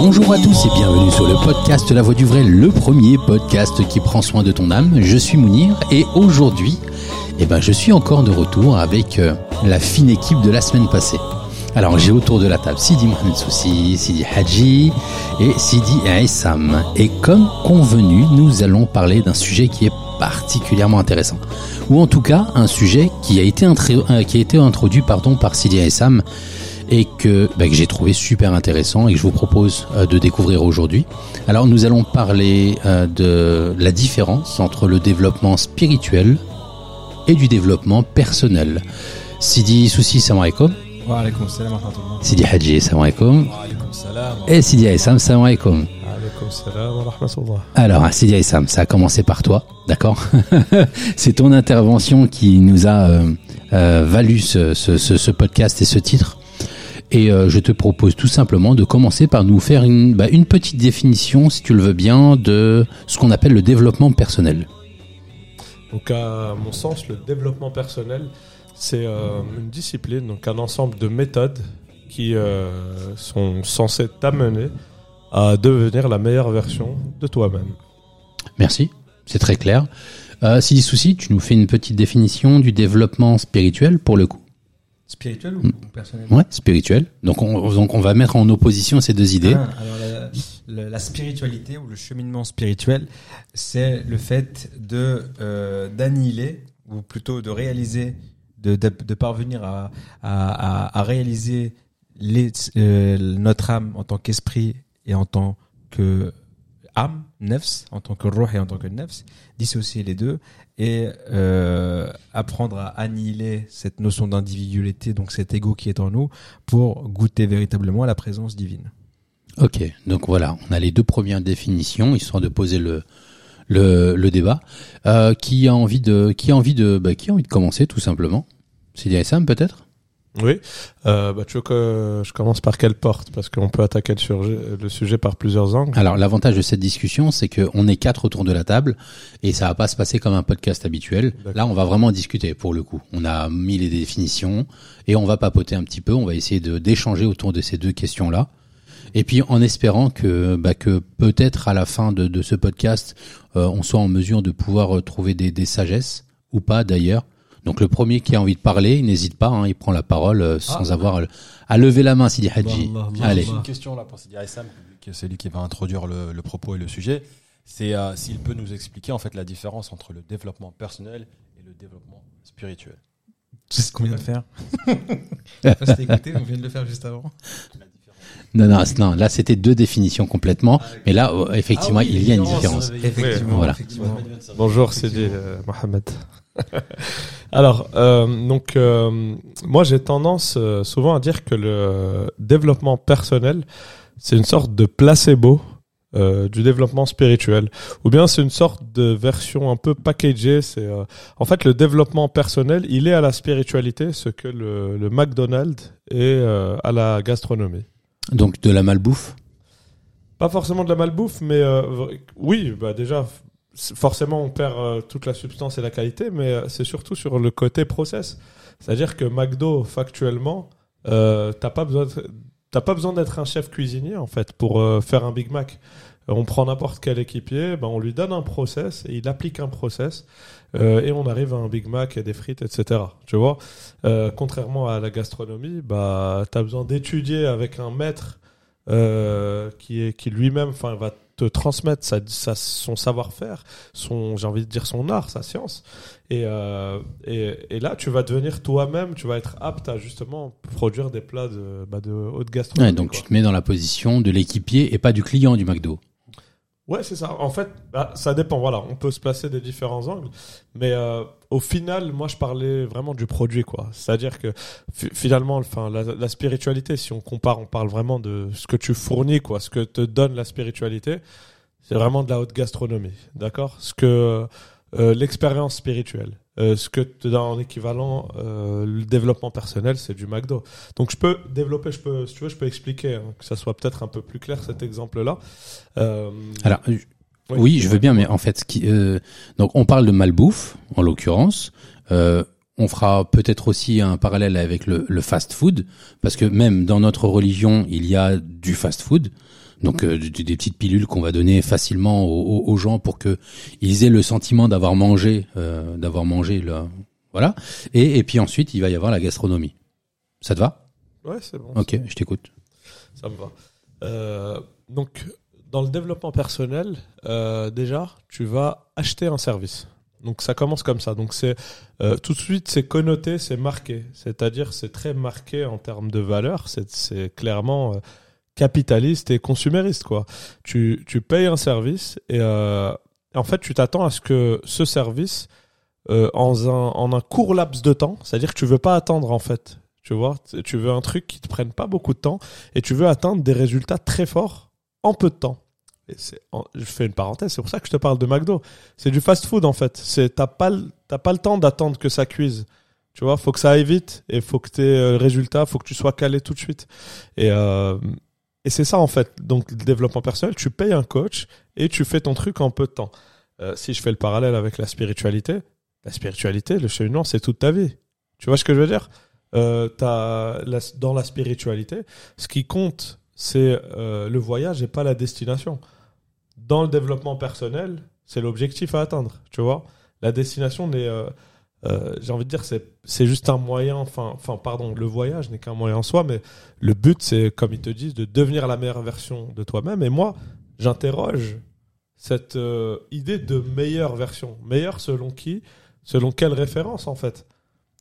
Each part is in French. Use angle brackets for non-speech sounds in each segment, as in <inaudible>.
Bonjour à tous et bienvenue sur le podcast La Voix du Vrai, le premier podcast qui prend soin de ton âme. Je suis Mounir et aujourd'hui, eh ben, je suis encore de retour avec euh, la fine équipe de la semaine passée. Alors j'ai autour de la table Sidi Mohamed Soussi, Sidi Hadji et Sidi Aissam. Et comme convenu, nous allons parler d'un sujet qui est particulièrement intéressant. Ou en tout cas, un sujet qui a été, euh, qui a été introduit pardon, par Sidi Aissam et que, bah, que j'ai trouvé super intéressant et que je vous propose euh, de découvrir aujourd'hui. Alors nous allons parler euh, de la différence entre le développement spirituel et du développement personnel. Sidi Soussi, salam alaikum. Wa alaikum salam wa Sidi Hadji, salam alaikum. Wa alaikum salam. Et Sidi Aissam, salam alaikum. Rahmatullah. Alors, Sidi Aissam, ça a commencé par toi, d'accord <laughs> C'est ton intervention qui nous a euh, euh, valu ce, ce, ce, ce podcast et ce titre. Et euh, je te propose tout simplement de commencer par nous faire une, bah, une petite définition, si tu le veux bien, de ce qu'on appelle le développement personnel. Donc à mon sens, le développement personnel, c'est euh, une discipline, donc un ensemble de méthodes qui euh, sont censées t'amener à devenir la meilleure version de toi-même. Merci, c'est très clair. Euh, si souci, tu nous fais une petite définition du développement spirituel pour le coup. Spirituel ou Mm. personnel Ouais, spirituel. Donc on, donc on va mettre en opposition ces deux idées. Ah, alors la, la- la spiritualité ou le cheminement spirituel, c'est le fait de euh, d'annihiler ou plutôt de réaliser, de, de, de parvenir à, à, à, à réaliser les, euh, notre âme en tant qu'esprit et en tant que âme, nefs, en tant que roh et en tant que nefs, dissocier les deux et euh, apprendre à annihiler cette notion d'individualité, donc cet ego qui est en nous, pour goûter véritablement la présence divine. Ok, donc voilà, on a les deux premières définitions, histoire de poser le le, le débat. Euh, qui a envie de qui a envie de bah, qui a envie de commencer tout simplement? C'est Sam peut-être? Oui. Euh, bah, tu veux que je commence par quelle porte? Parce qu'on peut attaquer le sujet, le sujet par plusieurs angles. Alors l'avantage de cette discussion, c'est que on est quatre autour de la table et ça va pas se passer comme un podcast habituel. Là, on va vraiment discuter pour le coup. On a mis les définitions et on va papoter un petit peu. On va essayer de d'échanger autour de ces deux questions-là. Et puis en espérant que bah, que peut-être à la fin de, de ce podcast, euh, on soit en mesure de pouvoir euh, trouver des, des sagesses ou pas d'ailleurs. Donc le premier qui a envie de parler, il n'hésite pas, hein, il prend la parole euh, sans avoir à le- à lever la main, Sidi Hadji. J'ai Allez. j'ai une question là pour Sidi Aissam, que c'est lui qui va introduire le, le propos et le sujet. C'est euh, s'il peut nous expliquer en fait la différence entre le développement personnel et le développement spirituel. Tu sais ce qu'on vient de faire? <laughs> Je sais pas si t'as écouté, on vient de le faire juste avant. Non, non, c'est- non, là c'était deux définitions complètement, mais là euh, effectivement Ah oui, il y a une différence. Effectivement, Voilà. effectivement. Bonjour, c'est euh, Mohamed. <laughs> Alors, euh, donc, euh, moi, j'ai tendance euh, souvent à dire que le développement personnel, c'est une sorte de placebo du développement spirituel, ou bien c'est une sorte de version un peu packagée. C'est en fait le développement personnel, il est à la spiritualité, ce que le, le McDonald's est à la gastronomie. Donc de la malbouffe? Pas forcément de la malbouffe, mais euh, oui, bah déjà, forcément, on perd euh, toute la substance et la qualité, mais euh, c'est surtout sur le côté process. C'est-à-dire que McDo, factuellement, euh, t'as pas besoin, d'être un chef cuisinier en fait pour euh, faire un Big Mac. On prend n'importe quel équipier, ben on lui donne un process et il applique un process et on arrive à un Big Mac et des frites, etc. Tu vois, contrairement à la gastronomie, bah t'as besoin d'étudier avec un maître qui est qui lui-même, va te transmettre sa, sa- son savoir-faire, son, j'ai envie de dire son art, sa science. Et, euh, et, et là, tu vas devenir toi-même, tu vas être apte à justement produire des plats de, bah, de haute gastronomie. Ouais, donc quoi. tu te mets dans la position de l'équipier et pas du client du McDo. Ouais, c'est ça. En fait, bah, ça dépend. Voilà, on peut se placer des différents angles, mais euh, au final, moi, je parlais vraiment du produit, quoi. C'est-à-dire que fi- finalement, enfin, la, la spiritualité, si on compare, on parle vraiment de ce que tu fournis, quoi, ce que te donne la spiritualité, c'est vraiment de la haute gastronomie, d'accord? Ce que euh, l'expérience spirituelle, euh, ce que te donne en équivalent, euh, le développement personnel, c'est du McDo. Donc, je peux développer, je peux, si tu veux, je peux expliquer, hein, que ça soit peut-être un peu plus clair cet exemple-là. Euh, Alors, je- oui, je veux bien, mais en fait, ce qui, euh, donc on parle de malbouffe en l'occurrence. Euh, on fera peut-être aussi un parallèle avec le, le fast-food, parce que même dans notre religion, il y a du fast-food. Donc euh, des, des petites pilules qu'on va donner facilement aux, gens pour que ils aient le sentiment d'avoir mangé, euh, d'avoir mangé le, voilà. Et, et puis ensuite il va y avoir la gastronomie. Ça te va? Ouais, c'est bon. Ok, je t'écoute. Ça me va. Euh, donc, dans le développement personnel, déjà, tu vas acheter un service. Donc, ça commence comme ça. Donc, c'est euh, tout de suite, c'est connoté, c'est marqué. C'est-à-dire, c'est très marqué en termes de valeur. C'est, c'est clairement euh, capitaliste et consumériste, quoi. Tu, tu payes un service et euh, en fait, tu t'attends à ce que ce service, euh, en, un, en un court laps de temps, c'est-à-dire que tu veux pas attendre, en fait. Tu vois, tu veux un truc qui te prenne pas beaucoup de temps et tu veux atteindre des résultats très forts en peu de temps. Et je fais une parenthèse, c'est pour ça que je te parle de McDo. C'est du fast-food en fait. C'est t'as pas t'as pas le temps d'attendre que ça cuise. Tu vois, faut que ça aille vite et faut que tu aies le résultat, faut que tu sois calé tout de suite. Et euh, et c'est ça en fait. Donc le développement personnel, tu payes un coach et tu fais ton truc en peu de temps. Euh, si je fais le parallèle avec la spiritualité, la spiritualité, le cheminement, c'est toute ta vie. Tu vois ce que je veux dire? Euh, Dans la spiritualité, ce qui compte, c'est euh, le voyage et pas la destination. Dans le développement personnel, c'est l'objectif à atteindre. Tu vois, la destination n'est, euh, j'ai envie de dire, c'est c'est juste un moyen. Enfin, enfin, pardon, le voyage n'est qu'un moyen en soi, mais le but, c'est comme ils te disent, de devenir la meilleure version de toi-même. Et moi, j'interroge cette euh, idée de meilleure version. Meilleure selon qui? Selon quelle référence, en fait?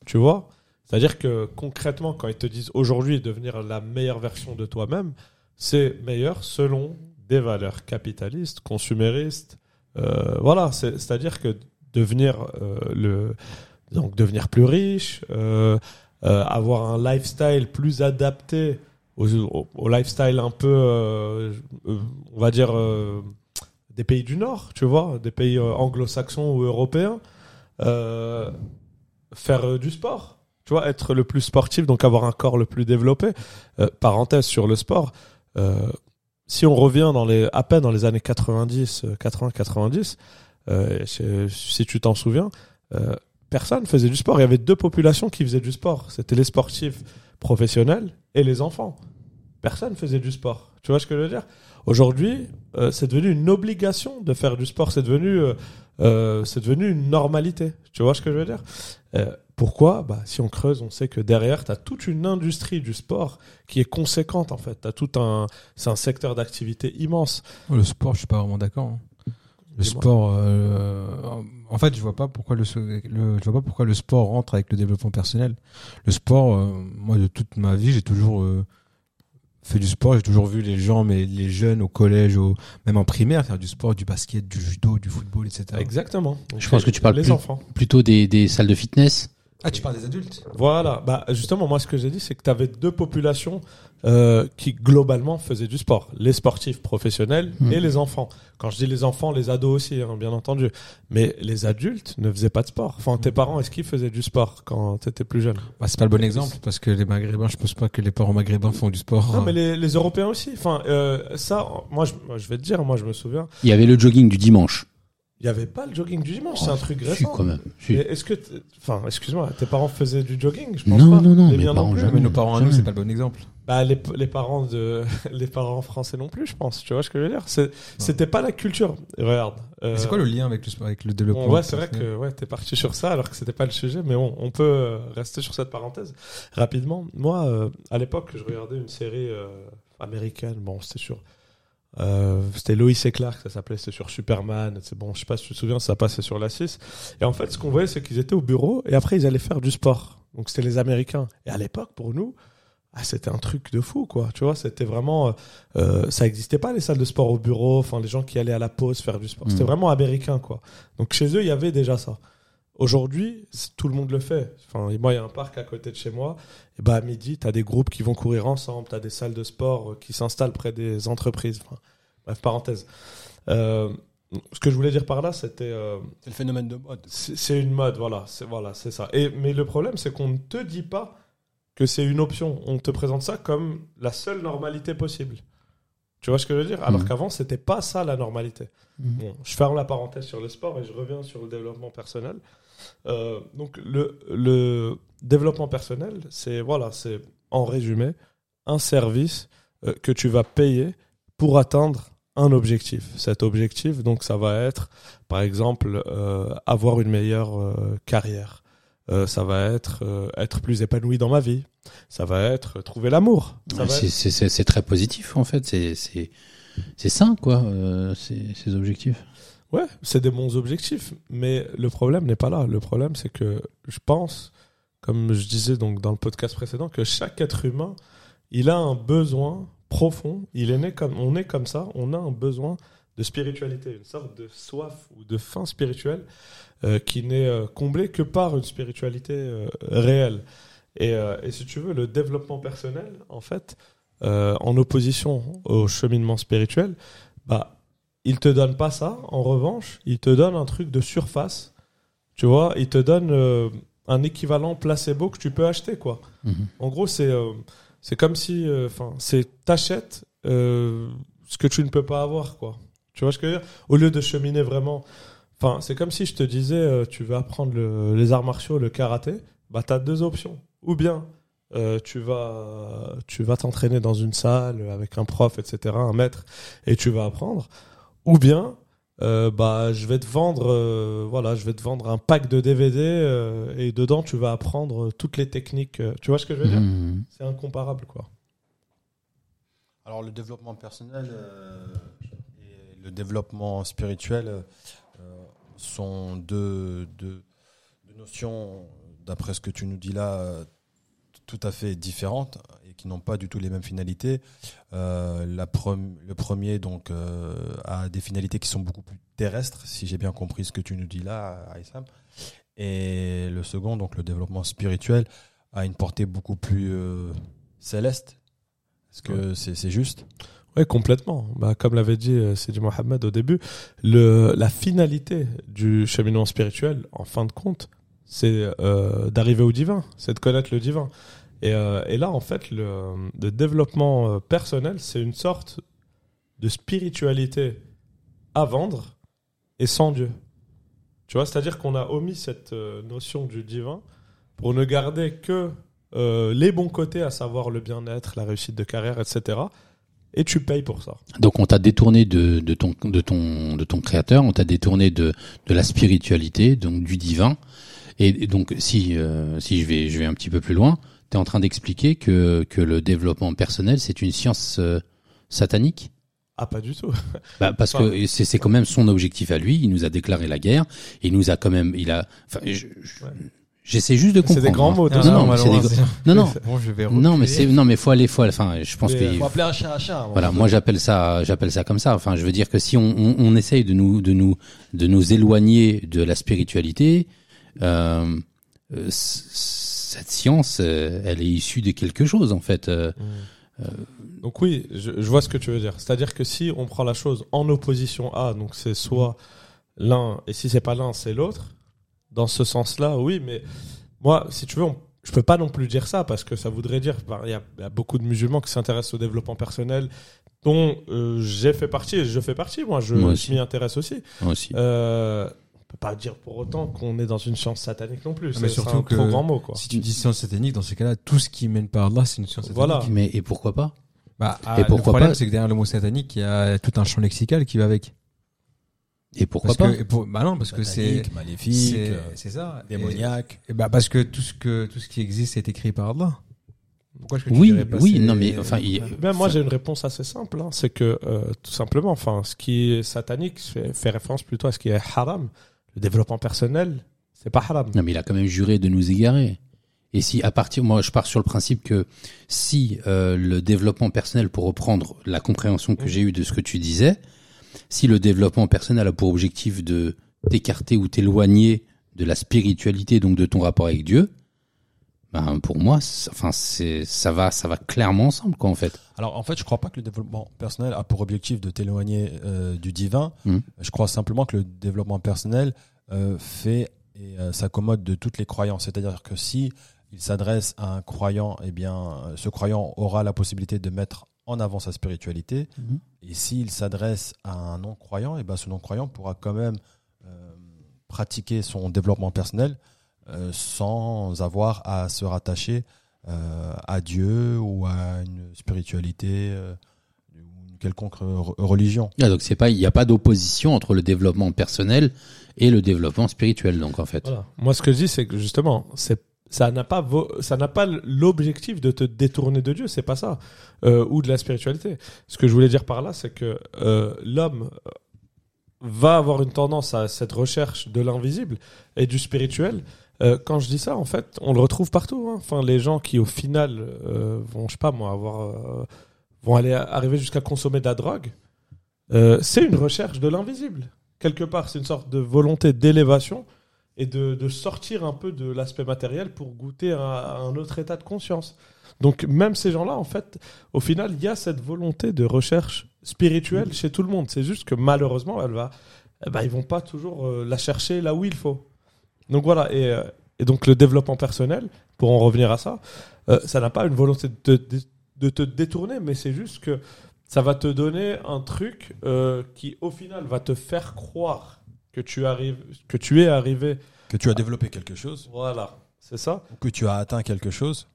Tu vois? C'est-à-dire que concrètement, quand ils te disent aujourd'hui devenir la meilleure version de toi-même, c'est meilleur selon des valeurs capitalistes, consuméristes. Euh, voilà, c'est- c'est-à-dire que devenir le donc devenir plus riche, euh, euh, avoir un lifestyle plus adapté au, au- lifestyle un peu, euh, euh, on va dire, euh, des pays du Nord, tu vois, des pays euh, anglo-saxons ou européens, faire du sport, tu vois, être le plus sportif, donc avoir un corps le plus développé. Parenthèse sur le sport, si on revient dans les, à peine dans les années 90, euh, 80, 90, euh, si- si tu t'en souviens, euh, personne faisait du sport. Il y avait deux populations qui faisaient du sport. C'était les sportifs professionnels et les enfants. Personne faisait du sport. Tu vois ce que je veux dire? Aujourd'hui, euh, c'est devenu une obligation de faire du sport. C'est devenu, euh, euh, c'est devenu une normalité. Tu vois ce que je veux dire? Pourquoi? Bah, Si on creuse, on sait que derrière, tu as toute une industrie du sport qui est conséquente en fait. T'as tout un, c'est un secteur d'activité immense. Le sport, je suis pas vraiment d'accord. hein. Le sport, en fait, je vois pas pourquoi le, le- je vois pas pourquoi le sport rentre avec le développement personnel. Le sport, euh, moi, de toute ma vie, j'ai toujours euh, fait du sport. J'ai toujours vu les gens, mais les jeunes au collège, au, même en primaire, faire du sport, du basket, du judo, du football, etc. Exactement. Je pense que tu parles les plus- enfants. Plutôt des, des salles de fitness. Ah, tu parles des adultes Voilà, bah justement, moi ce que j'ai dit, c'est que tu avais deux populations euh, qui globalement faisaient du sport. Les sportifs professionnels Mhm. et les enfants. Quand je dis les enfants, les ados aussi, hein, bien entendu. Mais les adultes ne faisaient pas de sport. Enfin, tes parents, est-ce qu'ils faisaient du sport quand tu étais plus jeune? Bah, C'est pas le bon exemple, parce que les maghrébins, je pense pas que les parents maghrébins font du sport. Non, mais les, les Européens aussi. Enfin, euh, ça, moi je, moi, je vais te dire, moi je me souviens, Il y avait le jogging du dimanche. Il n'y avait pas le jogging du dimanche, c'est un truc Si, récent. quand même. Si. Est-ce que, enfin, excuse-moi, tes parents faisaient du jogging? Je pense Non, pas. non, non, Les mes parents non mais nos parents à nous, c'est pas le bon exemple. Bah les, les parents de <laughs> les parents français non plus, je pense. Tu vois ce que je veux dire? C'était pas la culture. Regarde. euh, C'est quoi le lien avec le, avec le développement bon, ouais, c'est vrai que ouais, t'es parti sur ça alors que c'était pas le sujet, mais bon, on peut euh, rester sur cette parenthèse rapidement. Moi, euh, à l'époque, je regardais une série euh, américaine. Bon, c'était sur euh, c'était Lois et Clark, ça s'appelait, c'était sur Superman. C'est bon, je sais pas si tu te souviens, ça passait sur la 6. Et en fait, ce qu'on voyait, c'est qu'ils étaient au bureau et après ils allaient faire du sport. Donc c'était les Américains. Et à l'époque, pour nous, ah, c'était un truc de fou, quoi. Tu vois, c'était vraiment, euh, euh, ça existait pas les salles de sport au bureau. Enfin, les gens qui allaient à la pause faire du sport, c'était Mhm. vraiment américain, quoi. Donc chez eux, il y avait déjà ça. Aujourd'hui, tout le monde le fait. Enfin, moi, il y a un parc à côté de chez moi. Et bah, à midi, tu as des groupes qui vont courir ensemble. Tu as des salles de sport euh, qui s'installent près des entreprises. Enfin, bref, parenthèse. Euh, ce que je voulais dire par là, c'était. euh, C'est le phénomène de mode. c'est c'est une mode, voilà, c'est voilà, c'est ça. Et mais le problème, c'est qu'on ne te dit pas que c'est une option. On te présente ça comme la seule normalité possible. Tu vois ce que je veux dire? Alors Mhm. qu'avant, c'était pas ça la normalité. Mhm. Bon, je ferme la parenthèse sur le sport et je reviens sur le développement personnel. Euh, donc le, le développement personnel, c'est voilà, c'est en résumé un service euh, que tu vas payer pour atteindre un objectif. Cet objectif, donc, ça va être, par exemple, euh, avoir une meilleure carrière. Euh, ça va être euh, être plus épanoui dans ma vie. Ça va être trouver l'amour. C'est- être- très positif en fait. C'est c'est c'est sain quoi, euh, ces, ces objectifs. Ouais, c'est des bons objectifs, mais le problème n'est pas là. Le problème, c'est que je pense, comme je disais donc dans le podcast précédent, que chaque être humain, il a un besoin profond. Il est né comme, on est comme ça. On a un besoin de spiritualité, une sorte de soif ou de faim spirituelle euh, qui n'est euh, comblée que par une spiritualité euh, réelle. Et, euh, et si tu veux, le développement personnel, en fait, en opposition au cheminement spirituel, bah, il te donne pas ça. En revanche, il te donne un truc de surface. Tu vois, il te donne un équivalent placebo que tu peux acheter, quoi. Mhm. En gros, c'est c'est comme si, enfin, c'est t'achètes ce que tu ne peux pas avoir, quoi. Tu vois ce que je veux dire? Au lieu de cheminer vraiment, enfin, c'est comme si je te disais, euh, tu veux apprendre le- les arts martiaux, le karaté, bah t'as deux options. Ou bien euh, tu vas tu vas t'entraîner dans une salle avec un prof, etc., un maître, et tu vas apprendre. Ou bien euh, bah je vais te vendre euh, voilà je vais te vendre un pack de DVD euh, et dedans tu vas apprendre toutes les techniques euh, tu vois ce que je veux dire? Mhm. c'est incomparable quoi Alors le développement personnel euh, le développement spirituel euh, sont deux, deux- deux notions, d'après ce que tu nous dis là, tout à fait différentes et qui n'ont pas du tout les mêmes finalités. Euh, la prom- le premier donc euh, a des finalités qui sont beaucoup plus terrestres, si j'ai bien compris ce que tu nous dis là, Aïssam. Et le second, donc le développement spirituel, a une portée beaucoup plus euh, céleste. Est-ce que c'est c'est juste? Oui, complètement. Bah, comme l'avait dit euh, Sidi Mohamed au début, la finalité du cheminement spirituel, en fin de compte, c'est euh, d'arriver au divin, c'est de connaître le divin. Et, euh, là, en fait, le, développement personnel, c'est une sorte de spiritualité à vendre et sans Dieu. Tu vois, c'est-à-dire qu'on a omis cette notion du divin pour ne garder que les bons côtés, à savoir le bien-être, la réussite de carrière, etc. Et tu payes pour ça. Donc on t'a détourné de, de ton de ton de ton créateur, on t'a détourné de de la spiritualité, donc du divin. Et, donc si euh, si je vais je vais un petit peu plus loin, tu es en train d'expliquer que que le développement personnel c'est une science euh, satanique? Ah, pas du tout. Bah, parce Enfin, que c'est c'est quand même son objectif à lui. Il nous a déclaré la guerre. Il nous a quand même il a. Enfin, je- je- Ouais. J'essaie juste de C'est comprendre. des grands mots, Non, non, on mais va c'est loin, des- c'est- non, non, <laughs> Bon, je vais non, mais c'est non, mais faut aller, faut. Enfin, je pense Mais, que Faut appeler un chien un chien. à un moment Voilà, moi j'appelle ça, j'appelle ça comme ça. Enfin, je veux dire que si on, on, on essaye de nous, de nous, de nous éloigner de la spiritualité, euh, euh, cette science, euh, elle est issue de quelque chose en fait. Euh, Donc oui, je, je vois ce que tu veux dire. C'est-à-dire que si on prend la chose en opposition à, donc c'est soit l'un, et si c'est pas l'un, c'est l'autre, dans ce sens-là, oui, mais moi, si tu veux, on- je peux pas non plus dire ça parce que ça voudrait dire, il y, a- il y a beaucoup de musulmans qui s'intéressent au développement personnel, dont euh, j'ai fait partie et je fais partie, moi, je, m'y intéresse aussi. moi aussi. Euh, on peut pas dire pour autant qu'on est dans une science satanique non plus. Mais C'est c'est surtout un que- trop grand mot, quoi. Si tu dis science satanique, dans ces cas-là, tout ce qui mène par là, c'est une science satanique. Voilà. Mais et pourquoi pas? Bah, ah, Et le pourquoi problème, pas? c'est que derrière le mot satanique, il y a tout un champ lexical qui va avec. Et pourquoi Parce pas que, et pour- bah non, parce que c'est, Satanique, maléfique, c'est, euh, c'est ça. démoniaque. Et, et bah, parce que tout ce que, tout ce qui existe est écrit par Allah. Pourquoi est-ce que tu Oui, oui, non, mais enfin, il- Ben, moi, j'ai une réponse assez simple. hein. C'est que, euh, tout simplement, enfin, ce qui est satanique fait, fait référence plutôt à ce qui est haram. Le développement personnel, c'est pas haram. Non, mais il a quand même juré de nous égarer. Et si à partir, moi, je pars sur le principe que si euh, le développement personnel, pour reprendre la compréhension que Mhm. j'ai eue de ce que tu disais, si le développement personnel a pour objectif de t'écarter ou t'éloigner de la spiritualité, donc de ton rapport avec Dieu, ben pour moi, enfin c'est ça va, ça va clairement ensemble, quoi, en fait. Alors en fait, je crois pas que le développement personnel a pour objectif de t'éloigner euh, du divin. Mhm. Je crois simplement que le développement personnel euh, fait et euh, s'accommode de toutes les croyances. C'est-à-dire que si il s'adresse à un croyant, eh bien, ce croyant aura la possibilité de mettre en avant sa spiritualité. Mhm. Et s'il s'adresse à un non-croyant, eh ben, ce non-croyant pourra quand même euh, pratiquer son développement personnel euh, sans avoir à se rattacher euh, à Dieu ou à une spiritualité, euh, ou une quelconque re- religion. Ah, donc c'est pas, il n'y a pas d'opposition entre le développement personnel et le développement spirituel, donc en fait. Voilà. Moi, ce que je dis, c'est que justement, c'est ça n'a pas ça n'a pas l'objectif de te détourner de Dieu, c'est pas ça, euh, ou de la spiritualité. Ce que je voulais dire par là, c'est que euh, l'homme euh, va avoir une tendance à cette recherche de l'invisible et du spirituel. Quand je dis ça, en fait, on le retrouve partout. hein. Enfin, les gens qui, au final, vont, je sais pas moi, avoir, vont aller arriver jusqu'à consommer de la drogue, c'est une recherche de l'invisible. Quelque part, c'est une sorte de volonté d'élévation et de, de sortir un peu de l'aspect matériel pour goûter à, à un autre état de conscience. Donc même ces gens-là, en fait, au final, il y a cette volonté de recherche spirituelle chez tout le monde. C'est juste que malheureusement, elle va, eh ben, ils vont pas toujours euh, la chercher là où il faut. Donc voilà, et, euh, et donc le développement personnel, pour en revenir à ça, euh, ça n'a pas une volonté de te, de te détourner, mais c'est juste que ça va te donner un truc euh, qui, au final, va te faire croire que tu arrives, que tu es arrivé. Que tu as développé quelque chose, Voilà, c'est ça, ou que tu as atteint quelque chose.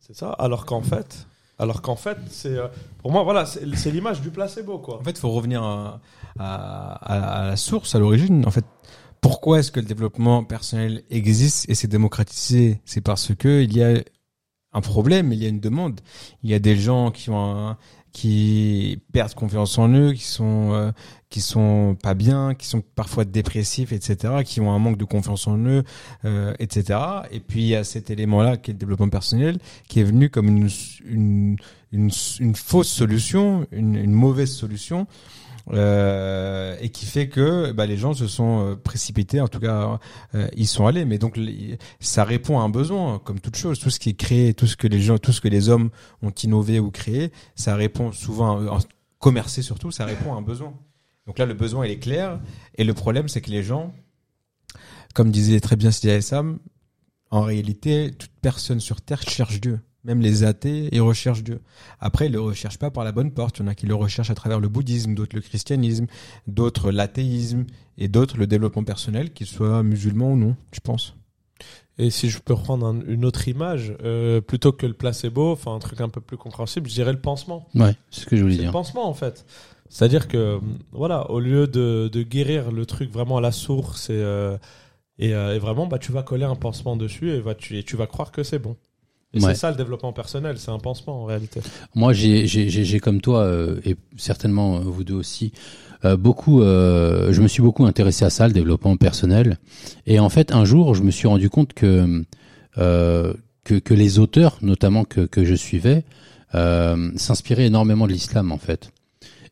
c'est ça. Alors qu'en fait, alors qu'en fait, c'est euh, pour moi, voilà, c'est l'image du placebo, quoi. En fait, il faut revenir à, à- à- à la source, à l'origine. En fait, pourquoi est-ce que le développement personnel existe et s'est démocratisé? C'est parce que il y a un problème, il y a une demande. Il y a des gens qui ont un- qui perdent confiance en eux, qui sont euh, qui sont pas bien, qui sont parfois dépressifs, etc., qui ont un manque de confiance en eux, euh, etc. Et puis il y a cet élément-là qui est le développement personnel, qui est venu comme une une une, fausse solution, une, une mauvaise solution, euh, et qui fait que bah, les gens se sont euh, précipités, en tout cas euh, ils sont allés. Mais donc ça répond à un besoin, comme toute chose, tout ce qui est créé, tout ce que les gens, tout ce que les hommes ont innové ou créé, ça répond souvent, à- en commercé surtout, ça répond à un besoin. Donc là le besoin il est clair, et le problème c'est que les gens, comme disait très bien Sidi Sam, en réalité toute personne sur terre cherche Dieu. Même les athées, ils recherchent Dieu. Après, ils le recherchent pas par la bonne porte. Il y en a qui le recherchent à travers le bouddhisme, d'autres le christianisme, d'autres l'athéisme et d'autres le développement personnel, qu'ils soient musulmans ou non, je pense. Et si je peux prendre un- une autre image, euh, plutôt que le placebo, enfin un truc un peu plus compréhensible, je dirais le pansement. Ouais, c'est ce que je voulais C'est le dire. pansement en fait. C'est-à-dire que voilà, au lieu de, de guérir le truc vraiment à la source et, euh, et, euh, et vraiment, bah tu vas coller un pansement dessus et, va, tu, et tu vas croire que c'est bon. Et Ouais. c'est ça le développement personnel, c'est un pansement en réalité. Moi, j'ai, comme toi euh, et certainement euh, vous deux aussi, euh, beaucoup. euh, je me suis beaucoup intéressé à ça, le développement personnel. Et en fait, un jour, je me suis rendu compte que euh, que, que les auteurs, notamment que que je suivais, euh, s'inspiraient énormément de l'islam en fait.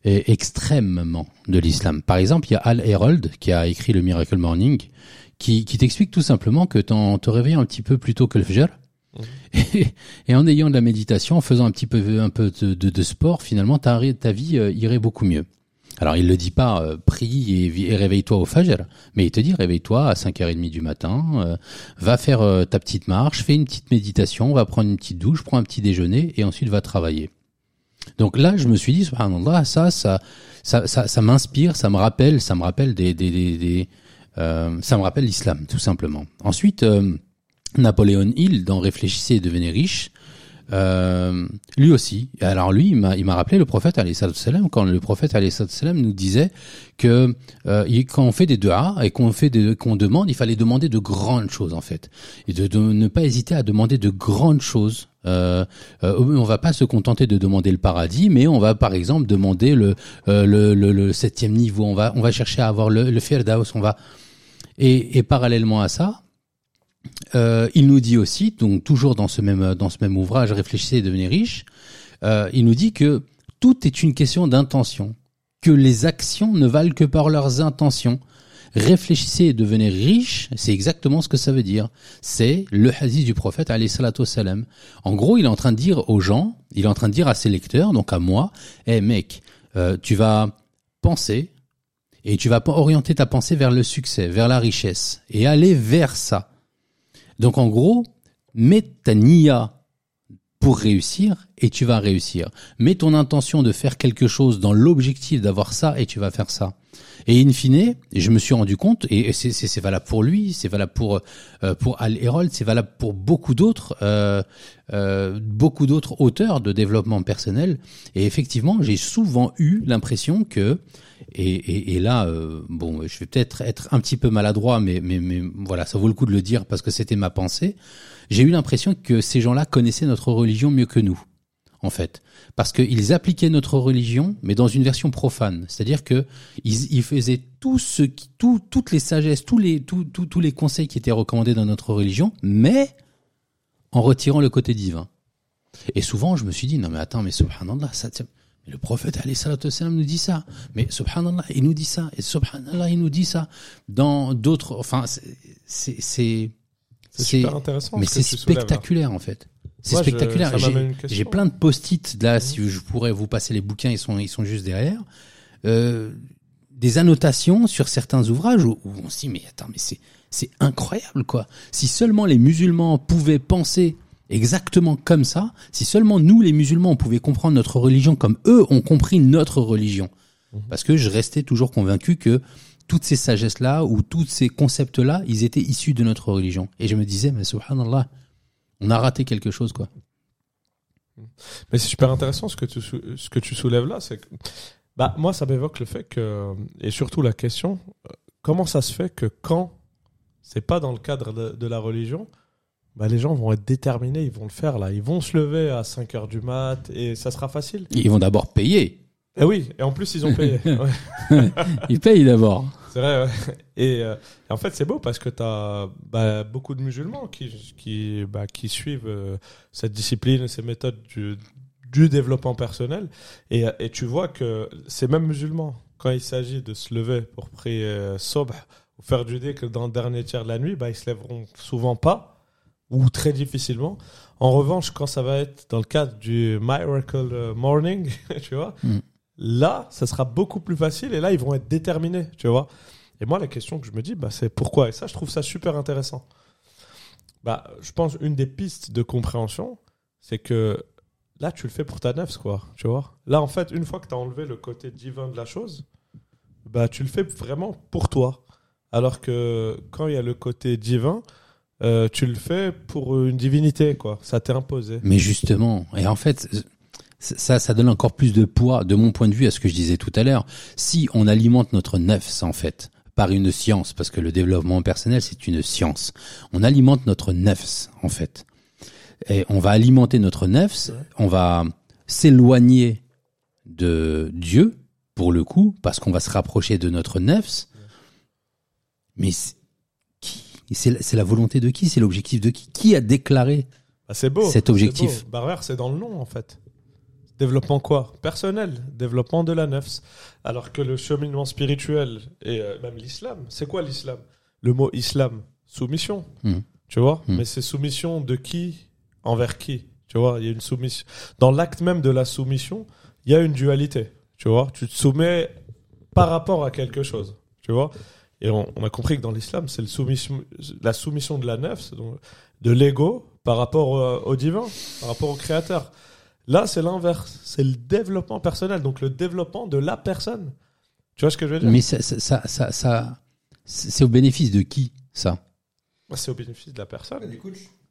Et extrêmement de l'islam. Par exemple, il y a Al Herold qui a écrit le Miracle Morning, qui, qui t'explique tout simplement que t'en te réveilles un petit peu plus tôt que le Fajr. Et, <laughs> et en ayant de la méditation, en faisant un petit peu un peu de, de, de sport, finalement, ta, ta vie euh, irait beaucoup mieux. Alors, il le dit pas, euh, prie et, réveille-toi au Fajr, mais il te dit, réveille-toi à 5h30 du matin, euh, va faire euh, ta petite marche, fais une petite méditation, va prendre une petite douche, prends un petit déjeuner et ensuite va travailler. Donc là, je me suis dit, ça, ça, ça, ça, ça m'inspire, ça me rappelle, ça me rappelle des, des, des, des, euh, ça me rappelle l'islam, tout simplement. Ensuite, Napoléon Hill, dans Réfléchissez et devenez riche, euh, lui aussi. Alors lui, il m'a, il m'a rappelé le prophète wassalam, quand le prophète wassalam nous disait que euh, il- quand on fait des du'a et qu'on fait qu'on demande, il fallait demander de grandes choses en fait, et de, de ne pas hésiter à demander de grandes choses. Euh, euh, on va pas se contenter de demander le paradis, mais on va par exemple demander le euh, le, le, le septième niveau. On va on va chercher à avoir le, le firdaus. On va et, et parallèlement à ça, euh, il nous dit aussi, donc toujours dans ce même ouvrage, réfléchissez et devenez riche. euh, il nous dit que tout est une question d'intention, que les actions ne valent que par leurs intentions. Réfléchissez et devenez riche, c'est exactement ce que ça veut dire. C'est le hadith du prophète alayhi salatu wassalam. En gros, il est en train de dire aux gens, il est en train de dire à ses lecteurs, donc à moi, eh mec, euh, tu vas penser et tu vas orienter ta pensée vers le succès, vers la richesse et aller vers ça. Donc en gros, mets ta niya pour réussir et tu vas réussir. Mets ton intention de faire quelque chose dans l'objectif d'avoir ça et tu vas faire ça. Et in fine, je me suis rendu compte, et c'est- valable pour lui, c'est valable pour euh, pour Al Herold, c'est valable pour beaucoup d'autres euh, euh, beaucoup d'autres auteurs de développement personnel. Et effectivement, j'ai souvent eu l'impression que et, et, et là, euh, bon, je vais peut-être être un petit peu maladroit, mais, mais, mais voilà, ça vaut le coup de le dire parce que c'était ma pensée. J'ai eu l'impression que ces gens-là connaissaient notre religion mieux que nous, en fait, parce qu'ils appliquaient notre religion, mais dans une version profane. C'est-à-dire que ils, ils faisaient tout ce qui, tout, toutes les sagesses, tous les, tous les conseils qui étaient recommandés dans notre religion, mais en retirant le côté divin. Et souvent, je me suis dit, non mais attends, mais subhanallah, ça, le prophète nous dit ça. Mais subhanallah, il nous dit ça. Et subhanallah, il nous dit ça. Dans d'autres, enfin, c'est, c'est, super intéressant. mais c'est là. spectaculaire en fait. C'est spectaculaire. J'ai- plein de post-it là. Si je pourrais vous passer les bouquins, ils sont ils sont juste derrière. Euh, des annotations sur certains ouvrages où, où on se dit mais attends mais c'est c'est incroyable quoi. Si seulement les musulmans pouvaient penser exactement comme ça, si seulement nous les musulmans on pouvait comprendre notre religion comme eux ont compris notre religion. Mhm. Parce que je restais toujours convaincu que toutes ces sagesses là ou tous ces concepts là, ils étaient issus de notre religion. Et je me disais mais subhanallah, on a raté quelque chose quoi. Mais c'est super intéressant ce que tu, sou- ce que tu soulèves là. C'est que, bah, moi, ça m'évoque le fait que, et surtout la question, euh, comment ça se fait que quand c'est pas dans le cadre de, de la religion, bah, les gens vont être déterminés, ils vont le faire là. Ils vont se lever à 5 heures du mat et ça sera facile. Ils vont d'abord payer. Et oui, et en plus, ils ont payé. <laughs> Ouais. Ils payent d'abord. C'est vrai, <laughs> euh, et en fait, c'est beau parce que tu as beaucoup de musulmans qui, qui, bah, suivent euh, cette discipline ces méthodes du, développement personnel. Et, euh, et tu vois que ces mêmes musulmans, quand il s'agit de se lever pour prier euh, ou faire du dhikr dans le dernier tiers de la nuit, bah, ils se lèveront souvent pas ou très difficilement. En revanche, quand ça va être dans le cadre du Miracle Morning, <laughs> tu vois, Mm. Là, ça sera beaucoup plus facile et là, ils vont être déterminés, tu vois. Et moi, la question que je me dis, bah, c'est pourquoi? Et ça, je trouve ça super intéressant. Bah, je pense une des pistes de compréhension, c'est que là, tu le fais pour ta nefs, quoi, tu vois. Là, en fait, une fois que tu as enlevé le côté divin de la chose, bah, tu le fais vraiment pour toi. Alors que quand il y a le côté divin, euh, tu le fais pour une divinité, quoi. Ça t'est imposé. Mais justement, et en fait, ça, ça donne encore plus de poids, de mon point de vue, à ce que je disais tout à l'heure. Si on alimente notre nefs, en fait, par une science, parce que le développement personnel, c'est une science. On alimente notre nefs, en fait. Et on va alimenter notre nefs, on va s'éloigner de Dieu, pour le coup, parce qu'on va se rapprocher de notre nefs. Mais c'est- qui C'est la- volonté de qui? C'est l'objectif de qui? Qui a déclaré Bah, beau. Cet objectif? c'est dans le nom, en fait. Développement quoi? Personnel, développement de la nefs. Alors que le cheminement spirituel et euh, même l'islam, c'est quoi l'islam? Le mot islam, soumission. Mhm. Tu vois? Mhm. Mais c'est soumission de qui envers qui? Tu vois? Il y a une soumission. Dans l'acte même de la soumission, il y a une dualité. Tu vois? Tu te soumets par rapport à quelque chose. Tu vois? Et on, on a compris que dans l'islam, c'est soumission, la soumission de la nefs, de l'ego par rapport euh, au divin, par rapport au créateur. Là, c'est l'inverse. C'est le développement personnel, donc le développement de la personne. Tu vois ce que je veux dire? Mais ça, ça, ça, ça, ça- c'est au bénéfice de qui ça? Bah, C'est au bénéfice de la personne. Et